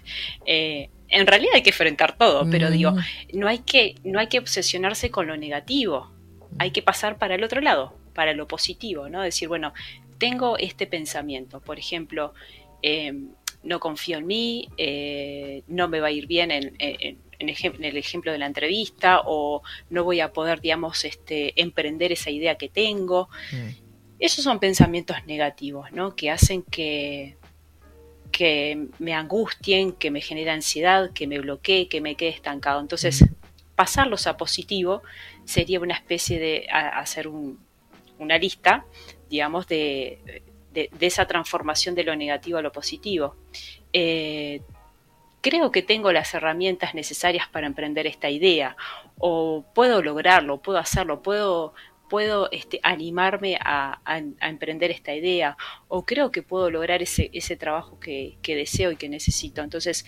En realidad hay que enfrentar todo, pero Mm. digo, no hay que, no hay que obsesionarse con lo negativo. Hay que pasar para el otro lado, para lo positivo, ¿no? Decir, bueno, tengo este pensamiento. Por ejemplo, eh, no confío en mí, eh, no me va a ir bien en, en- en ejem- en el ejemplo de la entrevista o no voy a poder, digamos, este, emprender esa idea que tengo. Esos son pensamientos negativos, ¿no? Que hacen que, que me angustien, que me genere ansiedad, que me bloquee, que me quede estancado. Entonces, pasarlos a positivo sería una especie de a- hacer un- una lista, digamos, de, de- de esa transformación de lo negativo a lo positivo. Eh, creo que tengo las herramientas necesarias para emprender esta idea, o puedo lograrlo, puedo hacerlo, puedo, puedo este, animarme a, emprender esta idea, o creo que puedo lograr ese, ese trabajo que, que deseo y que necesito. Entonces,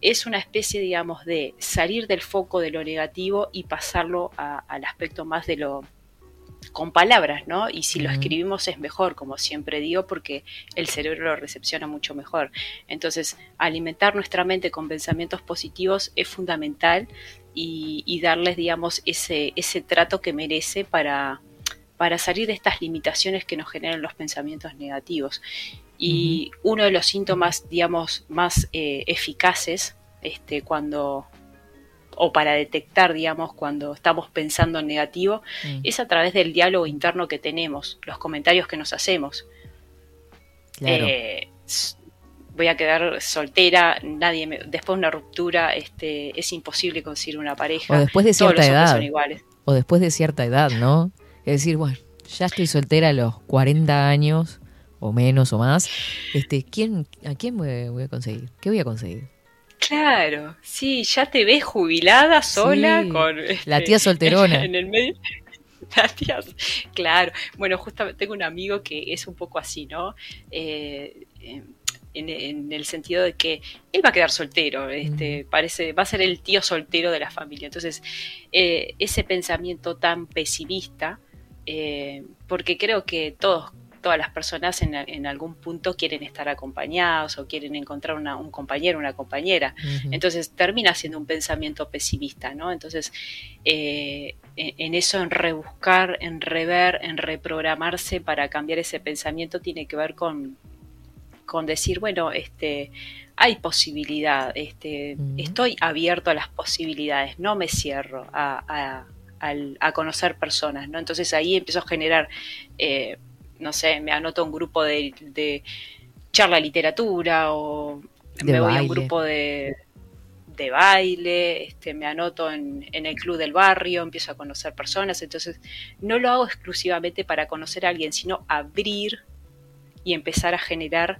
es una especie, digamos, de salir del foco de lo negativo y pasarlo al aspecto más de lo con palabras, ¿no? Y si lo escribimos es mejor, como siempre digo, porque el cerebro lo recepciona mucho mejor. Entonces, alimentar nuestra mente con pensamientos positivos es fundamental y, y darles, digamos, ese, ese trato que merece para, para salir de estas limitaciones que nos generan los pensamientos negativos. Y uno de los síntomas, digamos, más eh, eficaces este, cuando o para detectar, digamos, cuando estamos pensando en negativo, Mm. es a través del diálogo interno que tenemos, los comentarios que nos hacemos. Claro. Eh, voy a quedar soltera, nadie me- después de una ruptura, este, es imposible conseguir una pareja. O después de Todos cierta los edad. son iguales. O después de cierta edad, ¿no? Es decir, bueno, ya estoy soltera a los 40 años, o menos o más. Este, ¿quién, ¿A quién voy a conseguir? ¿Qué voy a conseguir? Claro, sí, ya te ves jubilada sola Sí, con la este, tía solterona. En, el medio. La tía, claro. Bueno, justamente tengo un amigo que es un poco así, ¿no? Eh, eh, en, en el sentido de que él va a quedar soltero, este, parece, va a ser el tío soltero de la familia. Entonces, eh, ese pensamiento tan pesimista, eh, porque creo que todos, todas las personas en, en algún punto quieren estar acompañados o quieren encontrar una- un compañero, una compañera. Entonces termina siendo un pensamiento pesimista, ¿no? Entonces, eh, en, en eso, en rebuscar, en rever, en reprogramarse para cambiar ese pensamiento, tiene que ver con, con decir, bueno, este, hay posibilidad, este, estoy abierto a las posibilidades, no me cierro a, a conocer personas, ¿no? Entonces ahí empiezo a generar, eh, no sé, me anoto a un grupo de, de charla literatura o De me voy a un grupo de, de baile, este, me anoto en, en el club del barrio, empiezo a conocer personas, entonces no lo hago exclusivamente para conocer a alguien, sino abrir y empezar a generar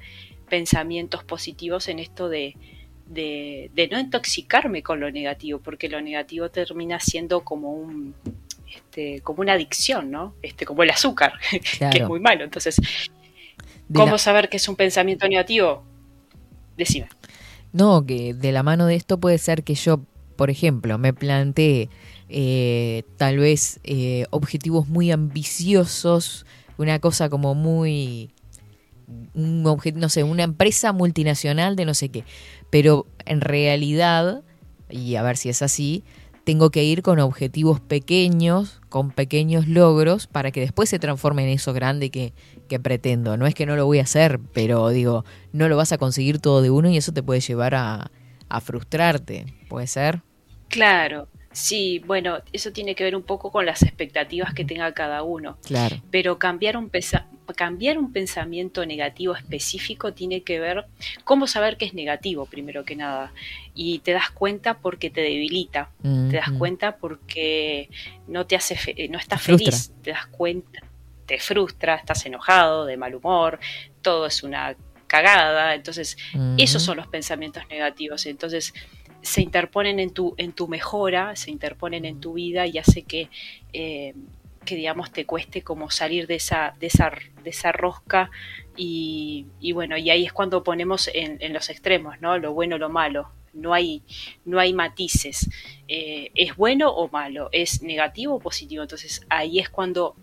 pensamientos positivos en esto de, de, de no intoxicarme con lo negativo, porque lo negativo termina siendo como un este, como una adicción, ¿no? Este, como el azúcar, que es muy malo. Entonces, ¿cómo la- saber que es un pensamiento negativo? Decime. No, que de la mano de esto puede ser que yo, por ejemplo, me plantee eh, tal vez eh, objetivos muy ambiciosos, una cosa como muy, un obje- no sé, una empresa multinacional de no sé qué, pero en realidad, y a ver si es así, tengo que ir con objetivos pequeños, con pequeños logros, para que después se transforme en eso grande que, que pretendo. No es que no lo voy a hacer, pero digo, no lo vas a conseguir todo de uno y eso te puede llevar a, a frustrarte. ¿Puede ser? Claro, sí, bueno, eso tiene que ver un poco con las expectativas que tenga cada uno. Claro. Pero cambiar un, pesa- cambiar un pensamiento negativo específico tiene que ver cómo saber que es negativo, primero que nada. Y te das cuenta porque te debilita, te das Ujú. cuenta porque no te hace, fe- no estás frustra. feliz, te das cuenta, te frustra, estás enojado, de mal humor, todo es una cagada. Entonces, Ujú. esos son los pensamientos negativos. Entonces, se interponen en tu, en tu mejora, se interponen en tu vida y hace que, eh, que digamos, te cueste como salir de esa, de esa, de esa rosca y, bueno, y ahí es cuando ponemos en, en los extremos, ¿no? Lo bueno, lo malo. No hay, no hay matices. Eh, ¿Es bueno o malo? ¿Es negativo o positivo? Entonces ahí es cuando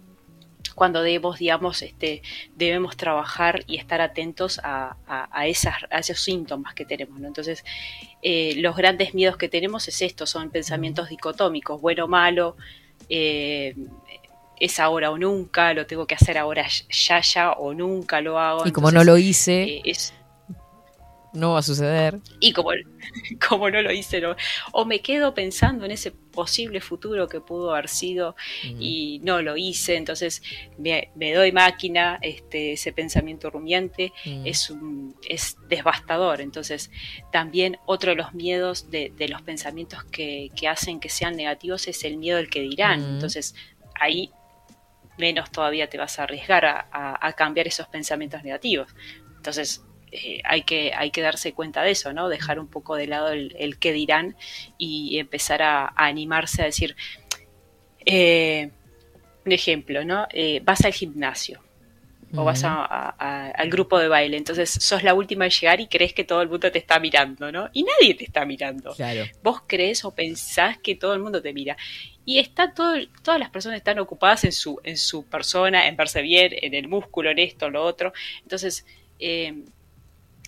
cuando debemos, digamos, este, debemos trabajar y estar atentos a, a- a esas, a esos síntomas que tenemos. ¿no? Entonces, eh, los grandes miedos que tenemos es esto, son pensamientos dicotómicos, bueno o malo, eh, es ahora o nunca, lo tengo que hacer ahora ya, ya o nunca lo hago. Y como no lo hice, eh, es, No va a suceder. Y como, como no lo hice, no- o me quedo pensando en ese posible futuro que pudo haber sido y no lo hice, entonces me, me doy máquina, este, ese pensamiento rumiante Mm. es, un, es devastador. Entonces, también otro de los miedos de, de los pensamientos que, que hacen que sean negativos es el miedo del que dirán. Mm. Entonces, ahí menos todavía te vas a arriesgar a, cambiar esos pensamientos negativos. Entonces, eh, hay, que, hay que darse cuenta de eso, ¿no? Dejar un poco de lado el, qué dirán y empezar a, a animarse a decir, eh, un ejemplo, ¿no? Eh, vas al gimnasio o vas a- a- a- al grupo de baile, entonces sos la última en llegar y crees que todo el mundo te está mirando, ¿no? Y nadie te está mirando. Claro. Vos crees o pensás que todo el mundo te mira. Y está todo, todas las personas están ocupadas en su, en su persona, en verse bien, en el músculo, en esto, en lo otro. Entonces, eh,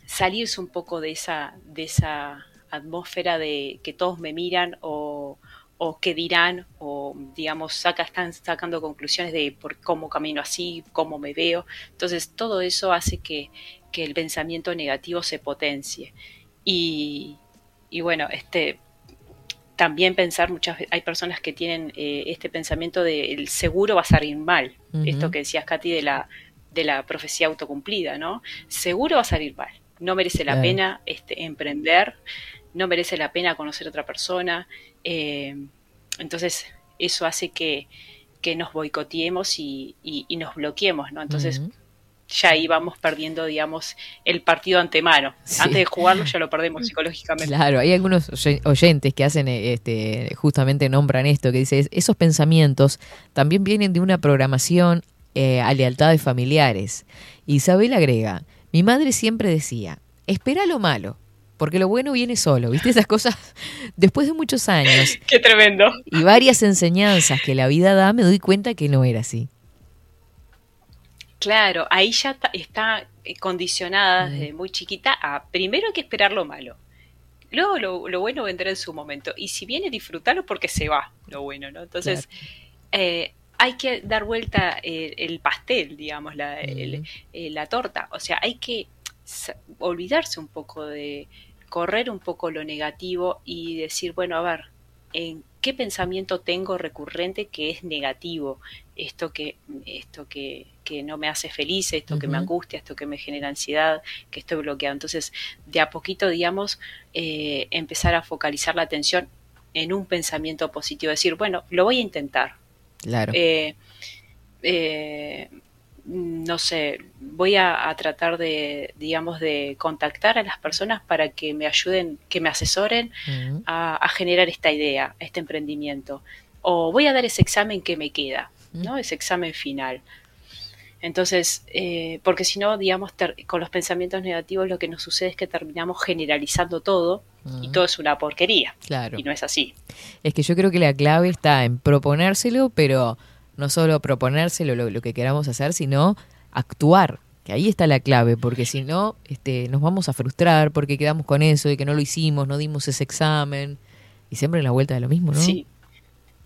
salirse un poco de esa, de esa atmósfera de que todos me miran o, o qué dirán, o digamos, saca, están sacando conclusiones de por cómo camino así, cómo me veo. Entonces, todo eso hace que, que el pensamiento negativo se potencie. Y, y bueno, este también pensar muchas veces, hay personas que tienen eh, este pensamiento de el seguro va a salir mal. Esto que decías, Katy, de la, de la profecía autocumplida, ¿no? Seguro va a salir mal. No merece la pena este, emprender, no merece la pena conocer a otra persona. Eh, entonces, eso hace que, que nos boicoteemos y, y- y nos bloqueemos, ¿no? Entonces, ya ahí vamos perdiendo, digamos, el partido antemano. Sí. Antes de jugarlo ya lo perdemos psicológicamente. Claro, hay algunos oye- oyentes que hacen, eh, este, justamente nombran esto, que dice, esos pensamientos también vienen de una programación eh, a lealtades familiares. Isabel agrega, mi madre siempre decía, espera lo malo, porque lo bueno viene solo, ¿viste? Esas cosas, después de muchos años Qué tremendo. y varias enseñanzas que la vida da, me doy cuenta que no era así. Claro, ahí ya está eh, condicionada desde muy chiquita a primero hay que esperar lo malo. Luego lo, lo bueno vendrá en su momento. Y si viene, disfrutarlo porque se va lo bueno, ¿no? Entonces, eh, hay que dar vuelta eh, el pastel, digamos, la, el- la torta. O sea, hay que olvidarse un poco de correr un poco lo negativo y decir, bueno, a ver, ¿en qué pensamiento tengo recurrente que es negativo? Esto que, esto que, que no me hace feliz, esto que me angustia, esto que me genera ansiedad, que estoy bloqueado. Entonces, de a poquito, digamos, eh, empezar a focalizar la atención en un pensamiento positivo, decir, bueno, lo voy a intentar. Claro. Eh, eh, no sé, voy a, a tratar de, digamos, de contactar a las personas para que me ayuden, que me asesoren a, a generar esta idea, este emprendimiento. O voy a dar ese examen que me queda, ¿no? Ese examen final. Entonces, eh, porque si no, digamos, ter- con los pensamientos negativos lo que nos sucede es que terminamos generalizando todo y todo es una porquería. Claro. Y no es así. Es que yo creo que la clave está en proponérselo, pero no solo proponérselo lo, lo que queramos hacer, sino actuar. Que ahí está la clave, porque si no, este, nos vamos a frustrar porque quedamos con eso y que no lo hicimos, no dimos ese examen. Y siempre en la vuelta de lo mismo, ¿no? Sí.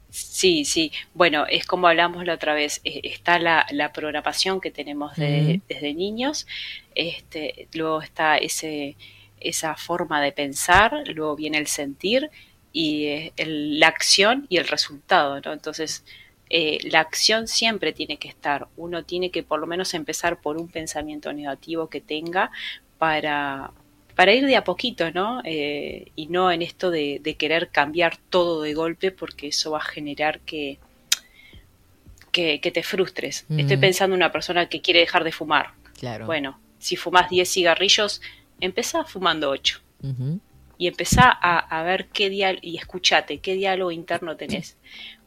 Sí, sí. Bueno, es como hablamos la otra vez, eh, está la, la programación que tenemos de- desde niños, este, luego está ese, esa forma de pensar, luego viene el sentir y eh, el- la acción y el resultado, ¿no? Entonces, eh, la acción siempre tiene que estar. Uno tiene que por lo menos empezar por un pensamiento negativo que tenga para, para ir de a poquito, ¿no? Eh, y no en esto de, de querer cambiar todo de golpe, porque eso va a generar que, que, que te frustres. Estoy pensando en una persona que quiere dejar de fumar. Claro. Bueno, si fumas 10 cigarrillos, empezá fumando 8 Ujú. y empezá a, a ver qué diálogo, y escúchate, qué diálogo interno tenés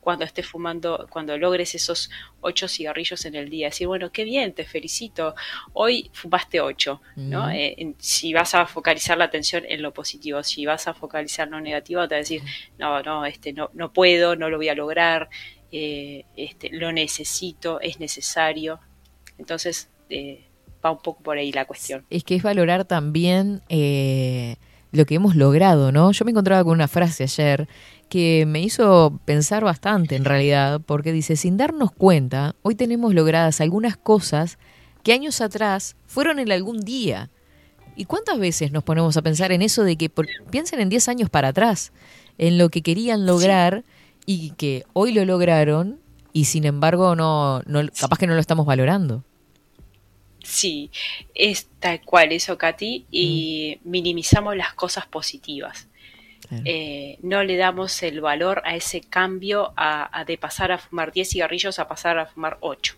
cuando estés fumando, cuando logres esos ocho cigarrillos en el día. Decir, bueno, qué bien, te felicito, hoy fumaste ocho, ¿no? Eh, en- si vas a focalizar la atención en lo positivo, si vas a focalizar lo negativo, te vas a decir, no, no, este, no, no puedo, no lo voy a lograr, eh, este, lo necesito, es necesario. Entonces, eh, va un poco por ahí la cuestión. Es que es valorar también eh, lo que hemos logrado, ¿no? Yo me encontraba con una frase ayer que me hizo pensar bastante en realidad, porque dice, sin darnos cuenta, hoy tenemos logradas algunas cosas que años atrás fueron en algún día. ¿Y cuántas veces nos ponemos a pensar en eso de que por- piensen en 10 años para atrás, en lo que querían lograr y que hoy lo lograron y sin embargo no, no capaz que no lo estamos valorando? Sí, es tal cual eso, Katy, y minimizamos las cosas positivas. Eh, no le damos el valor a ese cambio a, a de pasar a fumar 10 cigarrillos a pasar a fumar 8.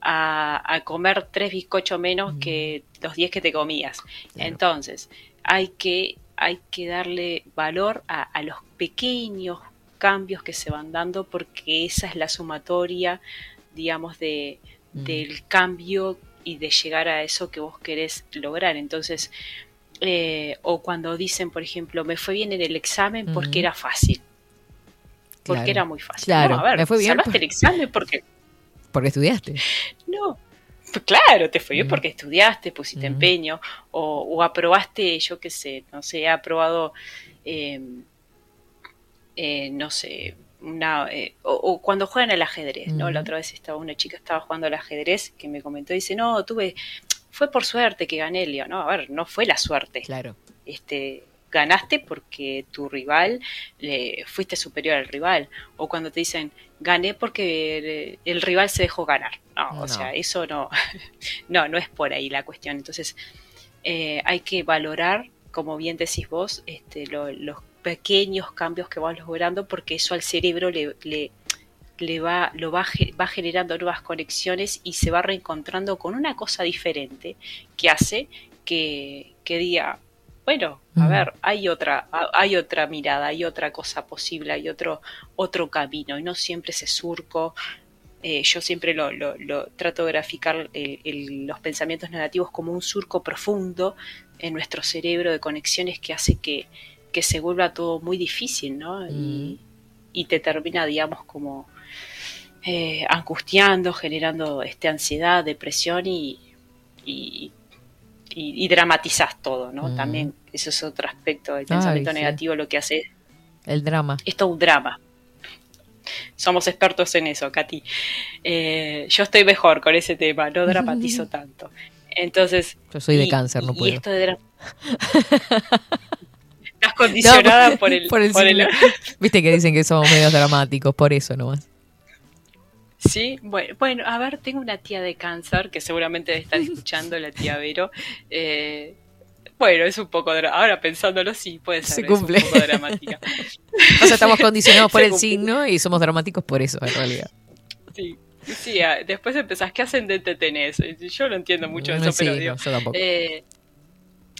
A, a comer 3 bizcochos menos que los 10 que te comías. Entonces, hay que, hay que darle valor a, a los pequeños cambios que se van dando porque esa es la sumatoria, digamos, de, del cambio y de llegar a eso que vos querés lograr. Entonces, eh, o cuando dicen, por ejemplo, me fue bien en el examen porque era fácil. Porque Claro. era muy fácil. Claro, No, a ver, me fue bien salvaste por- el examen porque Porque estudiaste. no. Pues claro, te fue bien porque estudiaste, pusiste empeño, o, o aprobaste, yo qué sé, no sé, he aprobado, eh, eh, no sé, una, eh, o, o cuando juegan al ajedrez, ¿no? La otra vez estaba una chica estaba jugando al ajedrez que me comentó, dice, no, tuve, fue por suerte que gané, Le digo, no, a ver, no fue la suerte. Claro. Este, ganaste porque tu rival, le, fuiste superior al rival, o cuando te dicen, gané porque el, el rival se dejó ganar. No, No. o sea, eso no, no, no es por ahí la cuestión. Entonces, eh, hay que valorar, como bien decís vos, este, lo- los pequeños cambios que vas logrando, porque eso al cerebro le, le, le va, lo va, va generando nuevas conexiones y se va reencontrando con una cosa diferente que hace que, que diga, bueno, a Mm. ver, hay otra, hay otra mirada, hay otra cosa posible, hay otro, otro camino, y no siempre ese surco. eh, yo siempre lo, lo- lo trato de graficar el- el- los pensamientos negativos como un surco profundo en nuestro cerebro de conexiones que hace que, que se vuelva todo muy difícil, ¿no? Y, y te termina, digamos, como eh, angustiando, generando este, ansiedad, depresión y, y, y- y dramatizas todo, ¿no? Mm. También eso es otro aspecto del Ay, pensamiento sí. negativo, lo que hace El drama. es todo un drama. Somos expertos en eso, Katy. Eh, yo estoy mejor con ese tema, no dramatizo tanto. Entonces. Yo soy de y- cáncer, no y puedo. esto de Estás condicionada No, por el. por el por el- signo. Viste que dicen que somos medios dramáticos, por eso nomás. Sí, bueno, bueno, a ver, tengo una tía de cáncer que seguramente debe estar escuchando, la tía Vero. Eh, bueno, es un poco. Ahora pensándolo, sí, puede ser. Se es cumple. un poco dramática. O sea, estamos condicionados por Se el cumple. signo y somos dramáticos por eso, en realidad. Sí, sí, después empezás, ¿qué ascendente tenés? Yo no entiendo mucho eso, sí, pero no, yo tampoco. eh,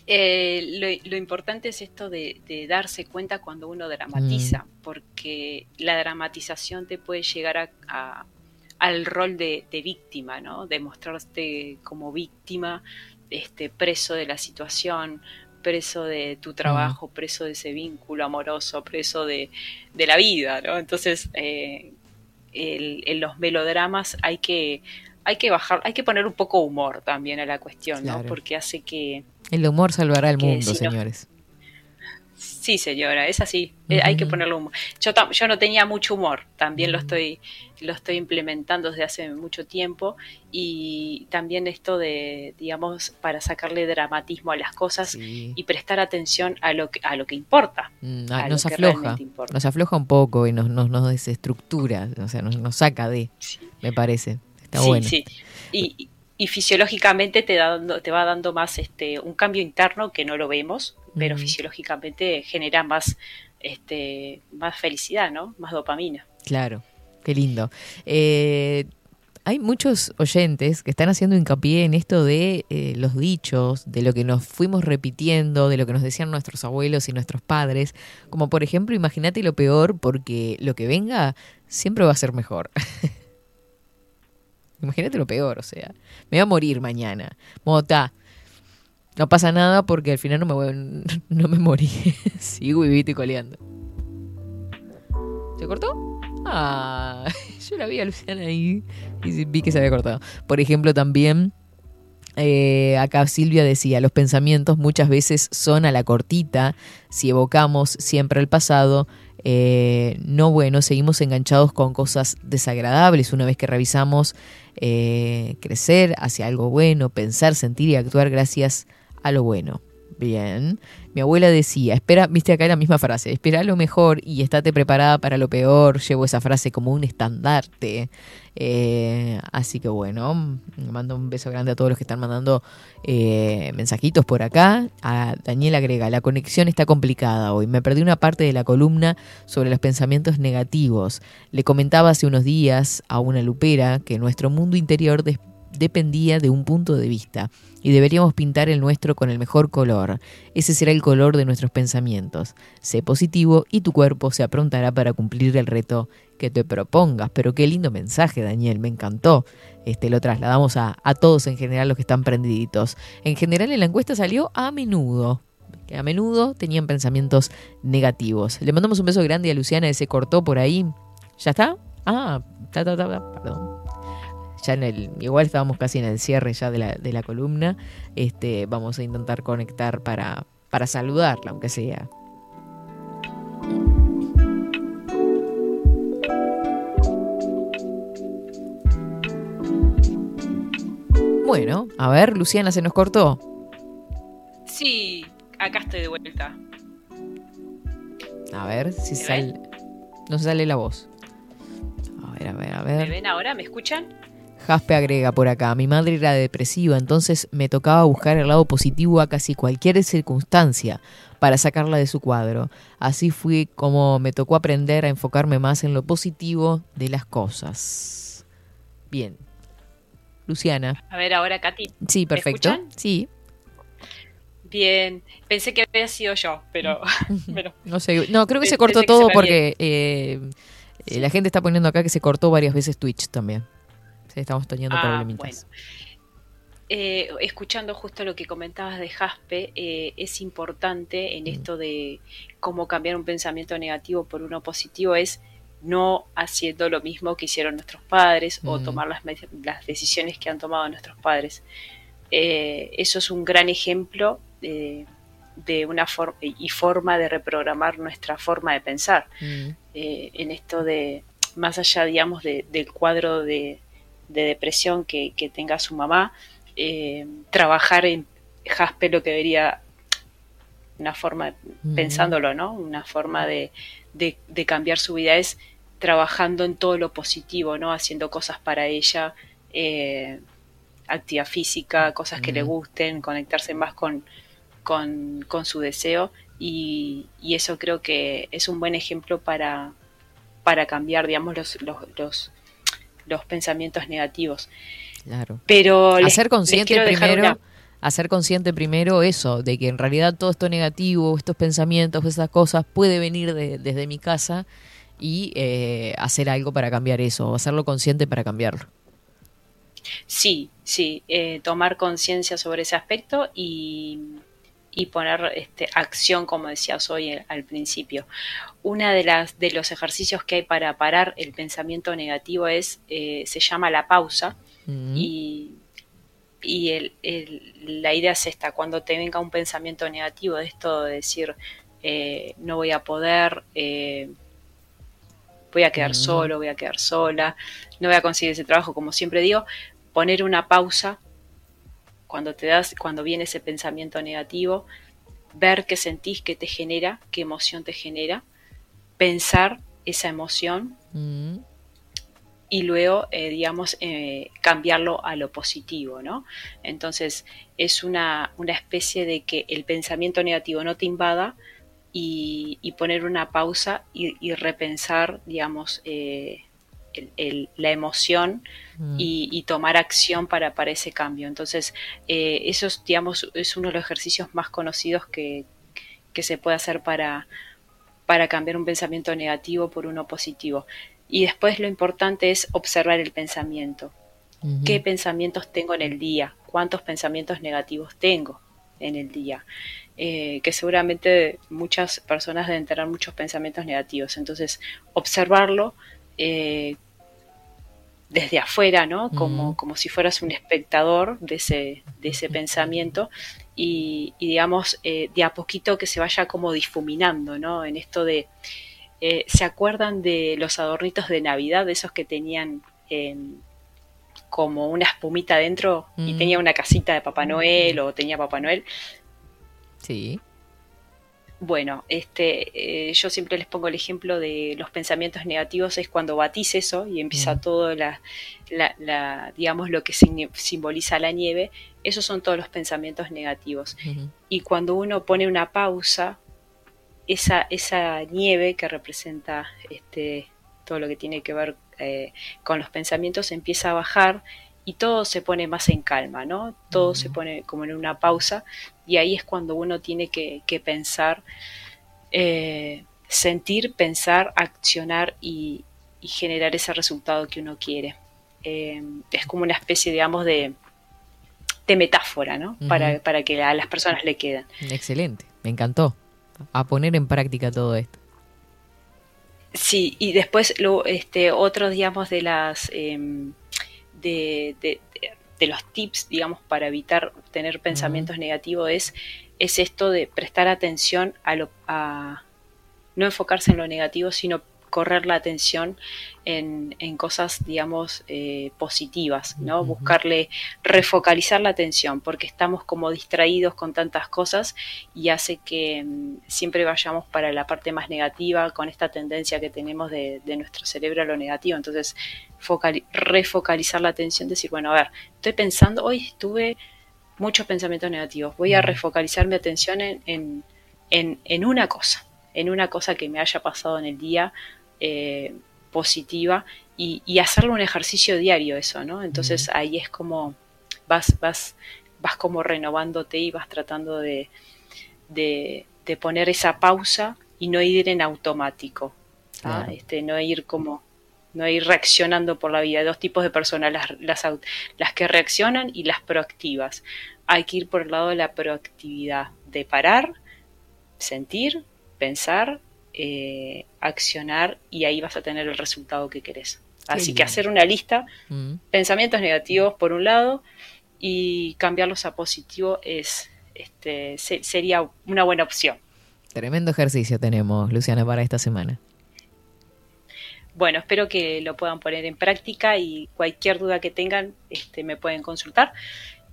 eh, lo, lo importante es esto de, de darse cuenta cuando uno dramatiza, Mm. porque la dramatización te puede llegar a, a- al rol de, de víctima, ¿no? De mostrarte como víctima, este, preso de la situación, preso de tu trabajo, preso de ese vínculo amoroso, preso de, de la vida, ¿no? Entonces, eh, el- en los melodramas hay que, hay que bajar, hay que poner un poco humor también a la cuestión, ¿no? Claro. Porque hace que, El humor salvará el mundo, si no- señores. Sí, señora, es así. Eh, hay que ponerle humor. Yo, yo no tenía mucho humor, también lo estoy lo estoy implementando desde hace mucho tiempo y también esto de, digamos, para sacarle dramatismo a las cosas Sí. y prestar atención a lo que, a lo que importa. Mm, a lo nos que afloja, importa. nos afloja un poco y nos, nos, nos desestructura, o sea, nos, nos saca de, me parece. Está sí, bueno. sí. Y, y fisiológicamente te, da te va dando más este un cambio interno que no lo vemos, pero fisiológicamente genera más este más felicidad, ¿no? Más dopamina. Claro, qué lindo. Eh, hay muchos oyentes que están haciendo hincapié en esto de eh, los dichos, de lo que nos fuimos repitiendo, de lo que nos decían nuestros abuelos y nuestros padres, como por ejemplo, imagínate lo peor porque lo que venga siempre va a ser mejor. imagínate lo peor, o sea, me voy a morir mañana. Mota, no pasa nada porque al final no me voy, no me morí. Sigo vivito y coleando. ¿Se cortó? Ah, yo la vi a Luciana ahí y vi que se había cortado. Por ejemplo, también eh, acá Silvia decía, los pensamientos muchas veces son a la cortita, si evocamos siempre el pasado, eh, no bueno, seguimos enganchados con cosas desagradables una vez que revisamos eh, crecer hacia algo bueno, pensar, sentir y actuar gracias a lo bueno. Bien. Mi abuela decía, espera, viste acá la misma frase, espera lo mejor y estate preparada para lo peor. Llevo esa frase como un estandarte. Eh, así que bueno, mando un beso grande a todos los que están mandando eh, mensajitos por acá. A Daniel agrega, la conexión está complicada hoy. Me perdí una parte de la columna sobre los pensamientos negativos. Le comentaba hace unos días a una lupera que nuestro mundo interior des- dependía de un punto de vista y deberíamos pintar el nuestro con el mejor color. Ese será el color de nuestros pensamientos. Sé positivo y tu cuerpo se aprontará para cumplir el reto que te propongas. Pero qué lindo mensaje, Daniel, me encantó. Este lo trasladamos a, a todos en general los que están prendiditos. En general en la encuesta salió a menudo. Que a menudo tenían pensamientos negativos. Le mandamos un beso grande a Luciana que se cortó por ahí. ¿Ya está? Ah, ta, ta, ta, perdón ya en el, igual estábamos casi en el cierre ya de la, de la columna, este, vamos a intentar conectar para, para saludarla, aunque sea. Bueno, a ver, Luciana se nos cortó. Sí, acá estoy de vuelta. A ver si ¿Me sale. No sale la voz. A ver, a ver, a ¿Me ver. ven ahora? ¿Me escuchan? Jaspe agrega por acá, mi madre era depresiva, entonces me tocaba buscar el lado positivo a casi cualquier circunstancia para sacarla de su cuadro. Así fui como me tocó aprender a enfocarme más en lo positivo de las cosas. Bien. Luciana. A ver, ahora Katy. Sí, ¿Me perfecto. Sí. Bien, pensé que había sido yo, pero, pero No sé, no, creo que se cortó que se todo porque eh, eh, la gente está poniendo acá que se cortó varias veces Twitch también. Sí, estamos teniendo Ah, problemitas. Eh, escuchando justo lo que comentabas de Jaspe, eh, es importante en esto de cómo cambiar un pensamiento negativo por uno positivo, es no haciendo lo mismo que hicieron nuestros padres o Mm. tomar las, decisiones que han tomado nuestros padres. Eh, eso es un gran ejemplo de una forma y forma de reprogramar nuestra forma de pensar. Mm. En esto de, más allá, digamos, de- del cuadro de, de depresión que, que tenga su mamá, eh, trabajar en Jaspe lo que vería una forma, Mm. pensándolo, ¿no? Una forma de, de- de cambiar su vida es trabajando en todo lo positivo, ¿no? Haciendo cosas para ella, eh, actividad física, cosas que le gusten, conectarse más con, con, con su deseo y, y eso creo que es un buen ejemplo para, para cambiar, digamos, los, los, los, los pensamientos negativos. Claro. Pero les- hacer consciente primero, una- hacer consciente primero eso, de que en realidad todo esto negativo, estos pensamientos, esas cosas, puede venir de- desde mi casa y eh, hacer algo para cambiar eso, hacerlo consciente para cambiarlo. Sí, sí, eh, tomar conciencia sobre ese aspecto y, y poner este, acción, como decías hoy eh, al principio. Una de las de los ejercicios que hay para parar el pensamiento negativo es eh, se llama la pausa. Y, y el- el- la idea es esta, cuando te venga un pensamiento negativo de esto de decir eh, no voy a poder, eh, voy a quedar solo, voy a quedar sola, no voy a conseguir ese trabajo, como siempre digo, poner una pausa cuando te das, cuando viene ese pensamiento negativo, ver qué sentís, qué te genera, qué emoción te genera, pensar esa emoción y luego, eh, digamos, eh, cambiarlo a lo positivo, ¿no? Entonces, es una, una especie de que el pensamiento negativo no te invada y, y poner una pausa y, y repensar, digamos, eh, el- el- la emoción Mm. y, y tomar acción para, para ese cambio. Entonces, eso es, digamos, es uno de los ejercicios más conocidos que, que se puede hacer para, para cambiar un pensamiento negativo por uno positivo. Y después lo importante es observar el pensamiento. ¿Qué pensamientos tengo en el día? ¿Cuántos pensamientos negativos tengo en el día? Eh, que seguramente muchas personas deben tener muchos pensamientos negativos. Entonces, observarlo eh, desde afuera, ¿no? Como, como si fueras un espectador de ese, de ese pensamiento y, y, digamos, eh, de a poquito que se vaya como difuminando, ¿no? En esto de, eh, ¿se acuerdan de los adornitos de Navidad, de esos que tenían en, como una espumita adentro y Mm. tenía una casita de Papá Noel o tenía Papá Noel. Sí. Bueno, este, eh, yo siempre les pongo el ejemplo de los pensamientos negativos es cuando batís eso y empieza Mm. todo la, la- la- digamos, lo que simboliza la nieve. Esos son todos los pensamientos negativos. Y cuando uno pone una pausa, esa, esa nieve que representa este, todo lo que tiene que ver eh, con los pensamientos empieza a bajar y todo se pone más en calma, ¿no? Todo se pone como en una pausa y ahí es cuando uno tiene que, que pensar, eh, sentir, pensar, accionar y, y generar ese resultado que uno quiere. Eh, es como una especie, digamos, de, de metáfora, ¿no? para, para que a las personas le queden. Excelente, me encantó. A poner en práctica todo esto. Sí, y después lo, este, otros, digamos, de las em, de, de- los tips, digamos, para evitar tener pensamientos negativos es, es esto de prestar atención a lo a no enfocarse en lo negativo, sino correr la atención en, en cosas, digamos, eh, positivas, ¿no? Buscarle refocalizar la atención, porque estamos como distraídos con tantas cosas y hace que mm, siempre vayamos para la parte más negativa con esta tendencia que tenemos de, de nuestro cerebro a lo negativo. Entonces, focali- refocalizar la atención, decir, bueno, a ver, estoy pensando, hoy tuve muchos pensamientos negativos, voy a refocalizar mi atención en, en, en, en una cosa, en una cosa que me haya pasado en el día eh, positiva y, y hacerlo un ejercicio diario eso, ¿no? Entonces ahí es como vas, vas, vas como renovándote y vas tratando de, de, de poner esa pausa y no ir en automático, este, no ir como no ir reaccionando por la vida. Hay dos tipos de personas, las, las, las que reaccionan y las proactivas. Hay que ir por el lado de la proactividad, de parar, sentir, pensar, eh, accionar y ahí vas a tener el resultado que querés. Así que hacer una lista, Mm. pensamientos negativos por un lado y cambiarlos a positivo es este, se- sería una buena opción. Tremendo ejercicio tenemos, Luciana, para esta semana. Bueno, espero que lo puedan poner en práctica y cualquier duda que tengan este, me pueden consultar.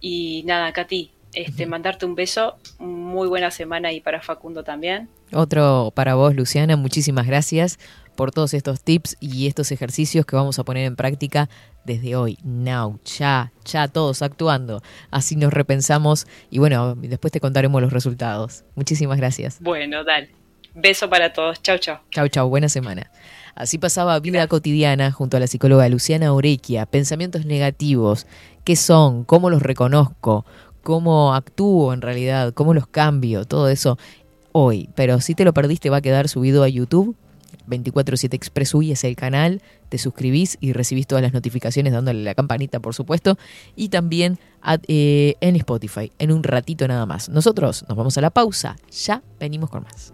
Y nada, Katy, este, mandarte un beso, muy buena semana y para Facundo también. Otro para vos, Luciana. Muchísimas gracias por todos estos tips y estos ejercicios que vamos a poner en práctica desde hoy. Now, ya, ya todos actuando. Así nos repensamos y bueno, después te contaremos los resultados. Muchísimas gracias. Bueno, dale. Beso para todos. Chau, chau. Chau, chau, buena semana. Así pasaba vida cotidiana junto a la psicóloga Luciana Orequia. Pensamientos negativos, ¿qué son? ¿Cómo los reconozco? ¿Cómo actúo en realidad? ¿Cómo los cambio? Todo eso hoy. Pero si te lo perdiste va a quedar subido a YouTube. 247 Express UI es el canal, te suscribís y recibís todas las notificaciones dándole la campanita, por supuesto, y también eh, en Spotify, en un ratito nada más. Nosotros nos vamos a la pausa, ya venimos con más.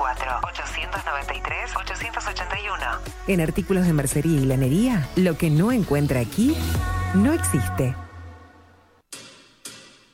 094-893-881. En artículos de mercería y lanería, lo que no encuentra aquí no existe.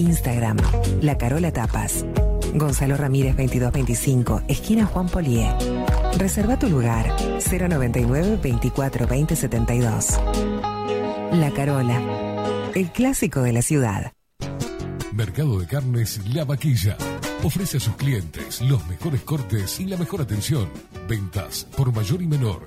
Instagram, La Carola Tapas. Gonzalo Ramírez 2225, esquina Juan Polié. Reserva tu lugar 099 24 20 72. La Carola, el clásico de la ciudad. Mercado de Carnes La Vaquilla. Ofrece a sus clientes los mejores cortes y la mejor atención. Ventas por mayor y menor.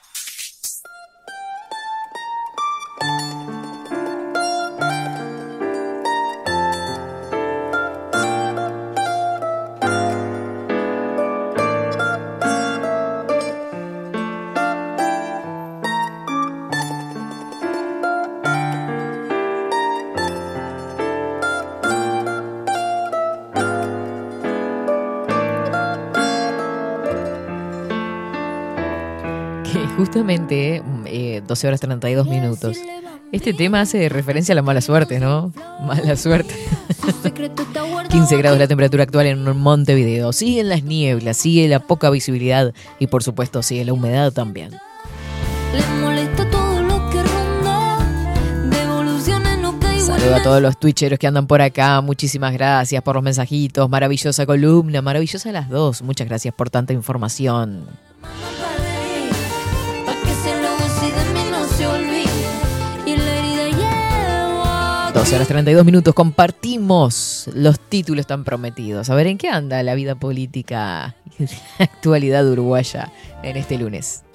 12 horas 32 minutos. Este tema hace referencia a la mala suerte, ¿no? Mala suerte. 15 grados la temperatura actual en Montevideo. Siguen las nieblas, sigue la poca visibilidad y por supuesto sigue la humedad también. Le molesta todo lo que ronda. Devoluciones no caigo Saludo a todos los twitcheros que andan por acá. Muchísimas gracias por los mensajitos. Maravillosa columna, maravillosa las dos. Muchas gracias por tanta información. 13 horas 32 minutos compartimos los títulos tan prometidos. A ver, ¿en qué anda la vida política y la actualidad uruguaya en este lunes?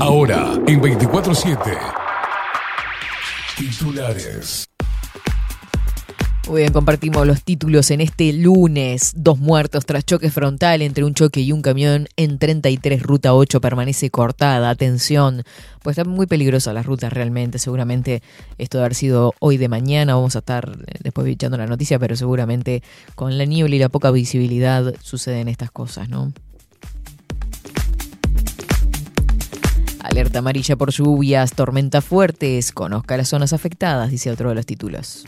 Ahora, en 24-7. Titulares. Muy bien, compartimos los títulos en este lunes. Dos muertos tras choque frontal entre un choque y un camión en 33 Ruta 8 permanece cortada. Atención, pues están muy peligrosas las rutas realmente. Seguramente esto de haber sido hoy de mañana. Vamos a estar eh, después echando la noticia, pero seguramente con la niebla y la poca visibilidad suceden estas cosas, ¿no? Alerta amarilla por lluvias, tormentas fuertes. Conozca las zonas afectadas, dice otro de los títulos.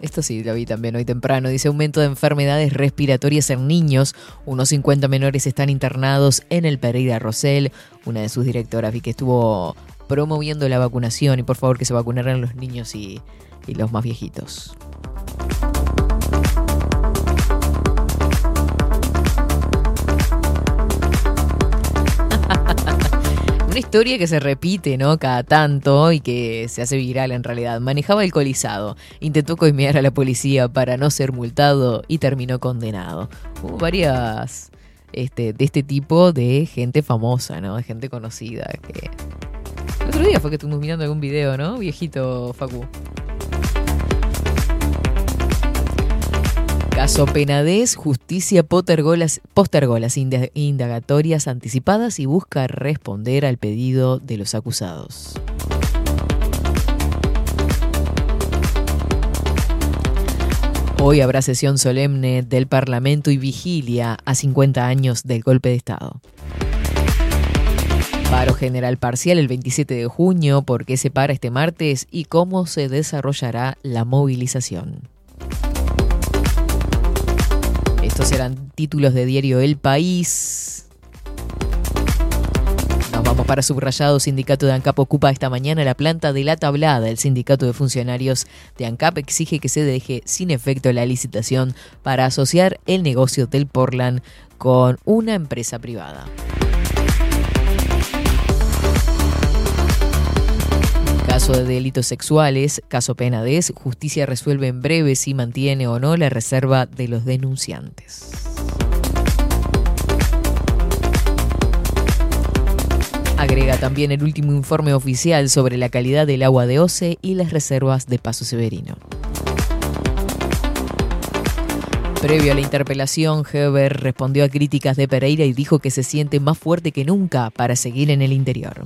Esto sí, lo vi también hoy temprano. Dice aumento de enfermedades respiratorias en niños. Unos 50 menores están internados en el Pereira Rosell. Una de sus directoras vi que estuvo promoviendo la vacunación y por favor que se vacunaran los niños y los más viejitos. Una historia que se repite, ¿no? Cada tanto y que se hace viral en realidad. Manejaba alcoholizado, intentó coimear a la policía para no ser multado y terminó condenado. Hubo varias este, de este tipo de gente famosa, ¿no? De gente conocida. Que... El otro día fue que estuvimos mirando algún video, ¿no? Viejito Facu. Caso Penades, justicia postergó las, postergó las inda- indagatorias anticipadas y busca responder al pedido de los acusados. Hoy habrá sesión solemne del Parlamento y vigilia a 50 años del golpe de Estado. Paro general parcial el 27 de junio, ¿por qué se para este martes y cómo se desarrollará la movilización? Estos eran títulos de diario El País. Nos vamos para subrayado. Sindicato de ANCAP ocupa esta mañana la planta de la tablada. El sindicato de funcionarios de ANCAP exige que se deje sin efecto la licitación para asociar el negocio del Portland con una empresa privada. De delitos sexuales, caso Penades, justicia resuelve en breve si mantiene o no la reserva de los denunciantes. Agrega también el último informe oficial sobre la calidad del agua de OCE y las reservas de Paso Severino. Previo a la interpelación, Heber respondió a críticas de Pereira y dijo que se siente más fuerte que nunca para seguir en el interior.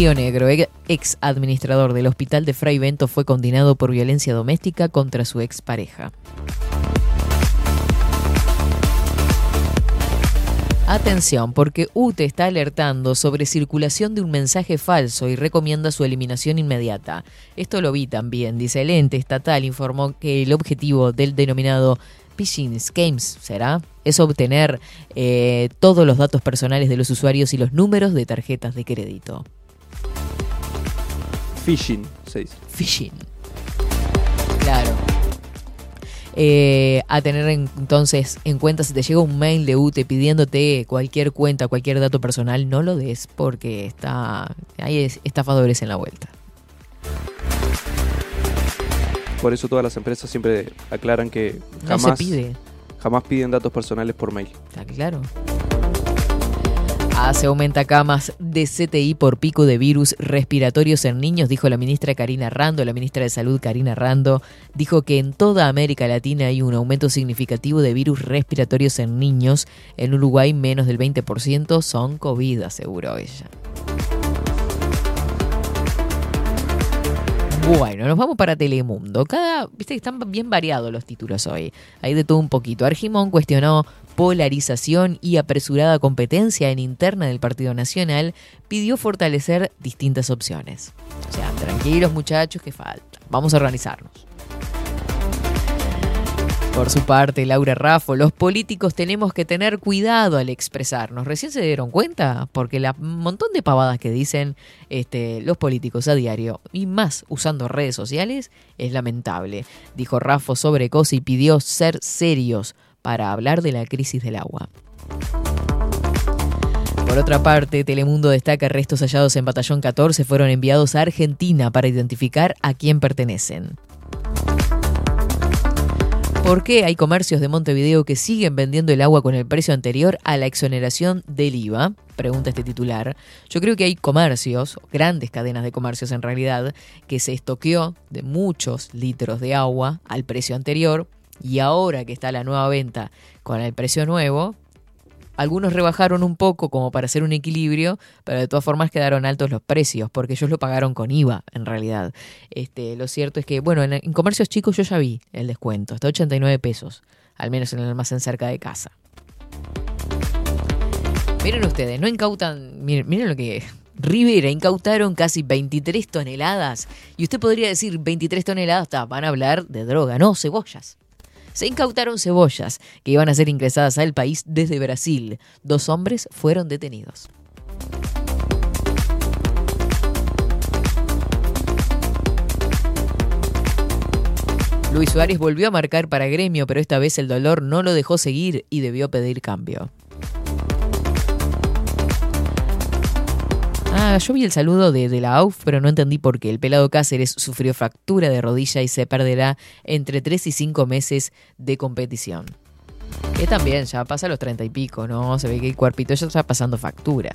Río Negro, ex administrador del hospital de Fray Bento, fue condenado por violencia doméstica contra su expareja. Atención, porque UTE está alertando sobre circulación de un mensaje falso y recomienda su eliminación inmediata. Esto lo vi también, dice el ente estatal, informó que el objetivo del denominado phishing schemes será es obtener eh, todos los datos personales de los usuarios y los números de tarjetas de crédito. Phishing, se dice. Phishing. Claro. Eh, a tener en- entonces en cuenta si te llega un mail de UTE pidiéndote cualquier cuenta, cualquier dato personal, no lo des porque está hay es- estafadores en la vuelta. Por eso todas las empresas siempre aclaran que No jamás, se pide. jamás piden datos personales por mail. Está claro. Ah, se aumenta camas de CTI por pico de virus respiratorios en niños, dijo la ministra Karina Rando. La ministra de Salud, Karina Rando, dijo que en toda América Latina hay un aumento significativo de virus respiratorios en niños. En Uruguay, menos del 20% son COVID, aseguró ella. Bueno, nos vamos para Telemundo. Viste que están bien variados los títulos hoy. Hay de todo un poquito. Argimón cuestionó polarización y apresurada competencia en interna del Partido Nacional. Pidió fortalecer distintas opciones. O sea, tranquilos muchachos, que falta. Vamos a organizarnos. Por su parte, Laura Raffo, los políticos tenemos que tener cuidado al expresarnos. Recién se dieron cuenta, porque la montón de pavadas que dicen este, los políticos a diario, y más usando redes sociales, es lamentable. Dijo Raffo sobre COSI y pidió ser serios para hablar de la crisis del agua. Por otra parte, Telemundo destaca restos hallados en Batallón 14 fueron enviados a Argentina para identificar a quién pertenecen. ¿Por qué hay comercios de Montevideo que siguen vendiendo el agua con el precio anterior a la exoneración del IVA? Pregunta este titular. Yo creo que hay comercios, grandes cadenas de comercios en realidad, que se estoqueó de muchos litros de agua al precio anterior y ahora que está la nueva venta con el precio nuevo, algunos rebajaron un poco como para hacer un equilibrio, pero de todas formas quedaron altos los precios, porque ellos lo pagaron con IVA, en realidad. Este, lo cierto es que, bueno, en, comercios chicos yo ya vi el descuento, hasta 89 pesos, al menos en el almacén cerca de casa. Miren ustedes, no incautan, miren, lo que Rivera incautaron casi 23 toneladas. Y usted podría decir 23 toneladas, van a hablar de droga, no, cebollas. Se incautaron cebollas que iban a ser ingresadas al país desde Brasil. Dos hombres fueron detenidos. Luis Suárez volvió a marcar para gremio, pero esta vez el dolor no lo dejó seguir y debió pedir cambio. Ah, yo vi el saludo de, de la AUF, pero no entendí por qué. El pelado Cáceres sufrió fractura de rodilla y se perderá entre 3 y 5 meses de competición. Que también ya pasa a los 30 y pico, ¿no? Se ve que el cuerpito ya está pasando factura.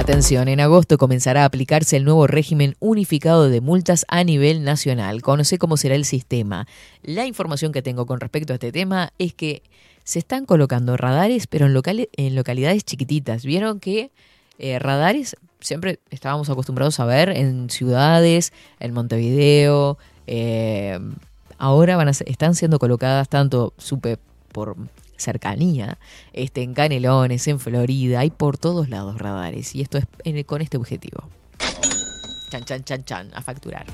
Atención, en agosto comenzará a aplicarse el nuevo régimen unificado de multas a nivel nacional. Conoce cómo será el sistema. La información que tengo con respecto a este tema es que se están colocando radares, pero en, locales, en localidades chiquititas. Vieron que eh, radares siempre estábamos acostumbrados a ver en ciudades, en Montevideo. eh, ahora van a están siendo colocadas tanto, supe, por cercanía, este, en Canelones, en Florida, hay por todos lados radares. Y esto es con este objetivo. Chan, chan, chan, chan, a facturar.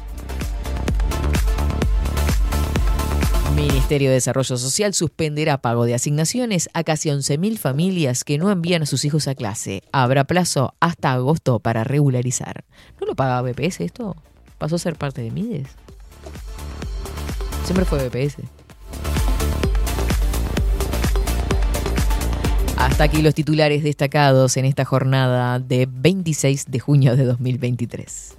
Ministerio de Desarrollo Social suspenderá pago de asignaciones a casi 11.000 familias que no envían a sus hijos a clase. Habrá plazo hasta agosto para regularizar. ¿No lo paga BPS esto? ¿Pasó a ser parte de Mides? Siempre fue BPS. Hasta aquí los titulares destacados en esta jornada de 26 de junio de 2023.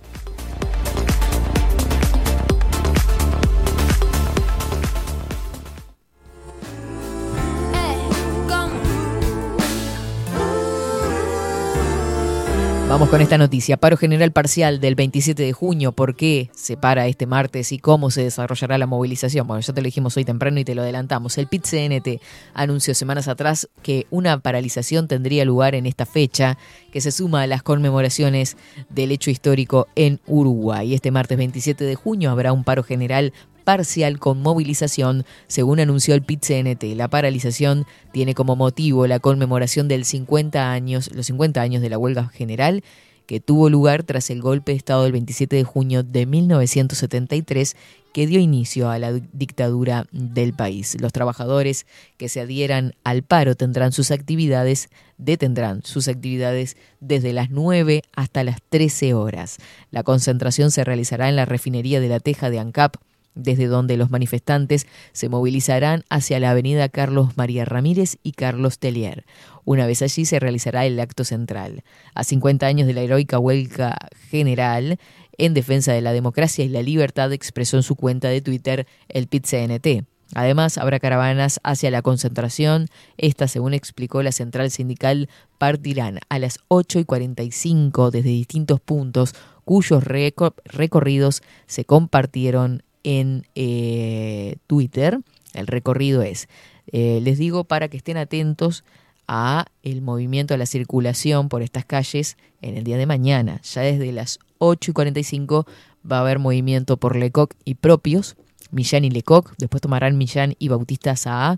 Vamos con esta noticia. Paro general parcial del 27 de junio. ¿Por qué se para este martes y cómo se desarrollará la movilización? Bueno, ya te lo dijimos hoy temprano y te lo adelantamos. El PIT-CNT anunció semanas atrás que una paralización tendría lugar en esta fecha, que se suma a las conmemoraciones del hecho histórico en Uruguay. Este martes 27 de junio habrá un paro general parcial con movilización, según anunció el PIT-CNT. La paralización tiene como motivo la conmemoración del 50 años, los 50 años de la huelga general que tuvo lugar tras el golpe de Estado del 27 de junio de 1973 que dio inicio a la dictadura del país. Los trabajadores que se adhieran al paro tendrán sus actividades, detendrán sus actividades desde las 9 hasta las 13 horas. La concentración se realizará en la refinería de la Teja de ANCAP, desde donde los manifestantes se movilizarán hacia la avenida Carlos María Ramírez y Carlos Tellier. Una vez allí se realizará el acto central. A 50 años de la heroica huelga general en defensa de la democracia y la libertad, expresó en su cuenta de Twitter el PIT-CNT. Además, habrá caravanas hacia la concentración. Esta, según explicó la central sindical, partirán a las 8 y 45 desde distintos puntos cuyos reco- recorridos se compartieron en eh, Twitter. El recorrido es, eh, les digo para que estén atentos a el movimiento, a la circulación por estas calles en el día de mañana. Ya desde las 8 y 45 va a haber movimiento por Lecoq y propios, Millán y Lecoq, después tomarán Millán y Bautista Saá,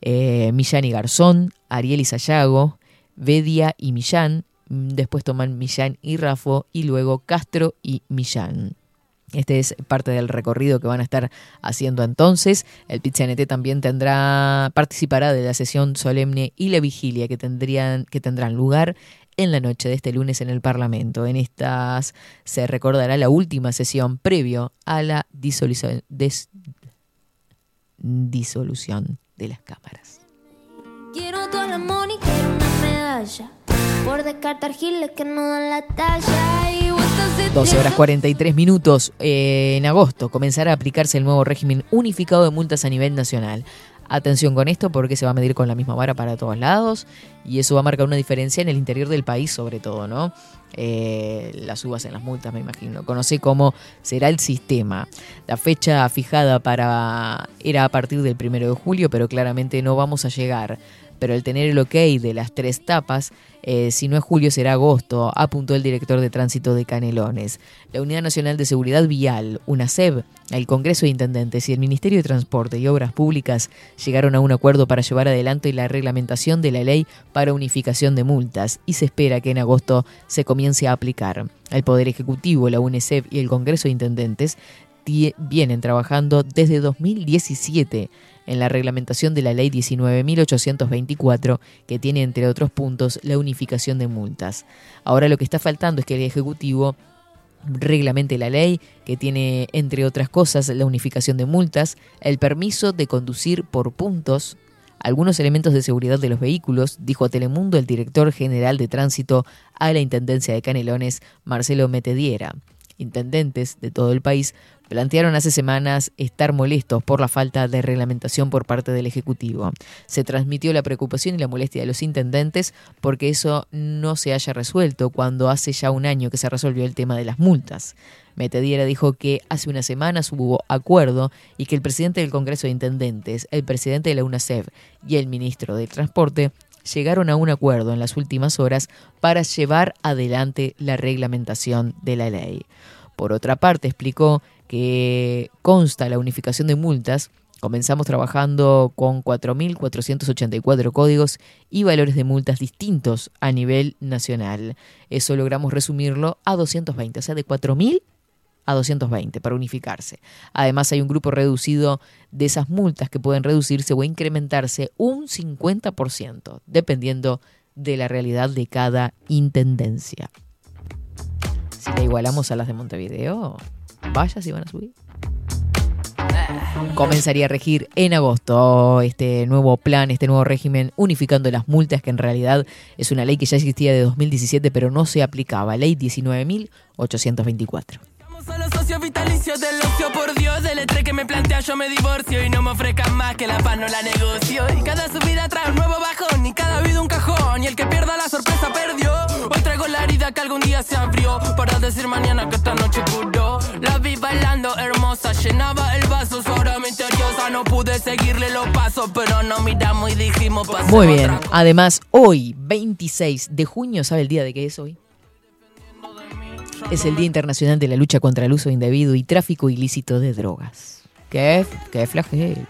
eh, Millán y Garzón, Ariel y Sayago, Bedia y Millán, después toman Millán y Rafo y luego Castro y Millán. Este es parte del recorrido que van a estar haciendo entonces. El PIT-CNT también participará de la sesión solemne y la vigilia que, tendrían, que tendrán lugar en la noche de este lunes en el Parlamento. En estas se recordará la última sesión previo a la disolución, de las cámaras. Quiero y quiero una medalla. Por descartar giles que no dan la talla. 12 horas 43 minutos. Eh, en agosto comenzará a aplicarse el nuevo régimen unificado de multas a nivel nacional. Atención con esto porque se va a medir con la misma vara para todos lados y eso va a marcar una diferencia en el interior del país sobre todo, ¿no? Eh, las subas en las multas, me imagino. Conoce cómo será el sistema. La fecha fijada para era a partir del primero de julio, pero claramente no vamos a llegar. Pero el tener el ok de las tres tapas, eh, si no es julio será agosto, apuntó el director de tránsito de Canelones. La Unidad Nacional de Seguridad Vial, UNASEB, el Congreso de Intendentes y el Ministerio de Transporte y Obras Públicas llegaron a un acuerdo para llevar adelante la reglamentación de la ley para unificación de multas y se espera que en agosto se comience a aplicar. El Poder Ejecutivo, la UNESEB y el Congreso de Intendentes vienen trabajando desde 2017 en la reglamentación de la Ley 19.824, que tiene, entre otros puntos, la unificación de multas. Ahora lo que está faltando es que el Ejecutivo reglamente la ley, que tiene, entre otras cosas, la unificación de multas, el permiso de conducir por puntos, algunos elementos de seguridad de los vehículos, dijo a Telemundo el director general de tránsito a la Intendencia de Canelones, Marcelo Metediera. Intendentes de todo el país plantearon hace semanas estar molestos por la falta de reglamentación por parte del Ejecutivo. Se transmitió la preocupación y la molestia de los intendentes porque eso no se haya resuelto cuando hace ya un año que se resolvió el tema de las multas. Metediera dijo que hace unas semanas hubo acuerdo y que el presidente del Congreso de Intendentes, el presidente de la UNACEF y el ministro del Transporte llegaron a un acuerdo en las últimas horas para llevar adelante la reglamentación de la ley. Por otra parte, explicó que consta la unificación de multas. Comenzamos trabajando con 4.484 códigos y valores de multas distintos a nivel nacional. Eso logramos resumirlo a 220, o sea, de 4.000 a 220 para unificarse. Además hay un grupo reducido de esas multas que pueden reducirse o incrementarse un 50%, dependiendo de la realidad de cada intendencia. Si la igualamos a las de Montevideo, vaya si van a subir. Comenzaría a regir en agosto este nuevo plan, este nuevo régimen, unificando las multas, que en realidad es una ley que ya existía de 2017, pero no se aplicaba. Ley 19.824. Vitalicios del ocio, por Dios, del estrés que me plantea yo me divorcio y no me ofrezcan más que la paz no la negocio. Y cada subida trae un nuevo bajón y cada vida un cajón y el que pierda la sorpresa perdió. Hoy traigo la herida que algún día se abrió para decir mañana que esta noche curó. La vi bailando hermosa, llenaba el vaso, hora misteriosa. No pude seguirle los pasos, pero nos miramos y dijimos Muy bien. Además, hoy, 26 de junio, ¿sabe el día de qué es hoy? Es el Día Internacional de la Lucha contra el Uso Indebido y Tráfico Ilícito de Drogas. ¡Qué, qué flagelo!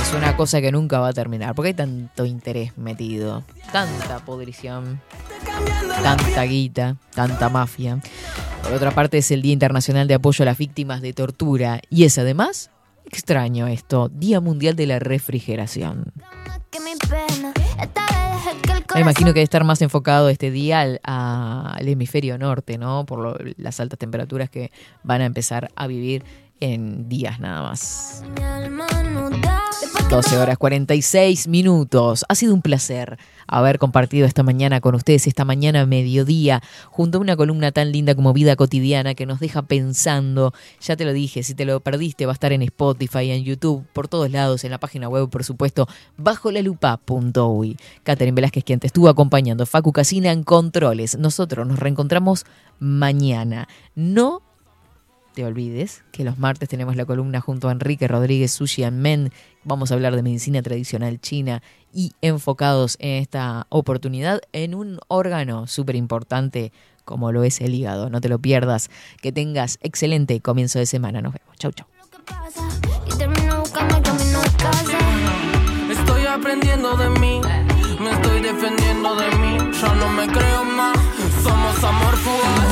Es una cosa que nunca va a terminar, porque hay tanto interés metido, tanta podrición, tanta guita, tanta mafia. Por otra parte, es el Día Internacional de Apoyo a las Víctimas de Tortura y es además, extraño esto, Día Mundial de la Refrigeración. Me imagino que debe estar más enfocado este día al, a- al hemisferio norte, ¿no? Por lo- las altas temperaturas que van a empezar a vivir en días nada más. mi alma no da. Después que 12 horas 46 minutos. Ha sido un placer haber compartido esta mañana con ustedes, esta mañana mediodía, junto a una columna tan linda como Vida Cotidiana que nos deja pensando. Ya te lo dije, si te lo perdiste va a estar en Spotify, en YouTube, por todos lados, en la página web, por supuesto, bajo la lupa.uy. Catherine Velázquez, quien te estuvo acompañando, Facu Casina en Controles. Nosotros nos reencontramos mañana. No te olvides que los martes tenemos la columna junto a Enrique Rodríguez Sushi and Men. Vamos a hablar de medicina tradicional china y enfocados en esta oportunidad en un órgano súper importante como lo es el hígado. No te lo pierdas. Que tengas excelente comienzo de semana. Nos vemos. Chau, chau. Estoy aprendiendo de mí, me estoy defendiendo de mí. Yo no me creo más, somos amor fugaz.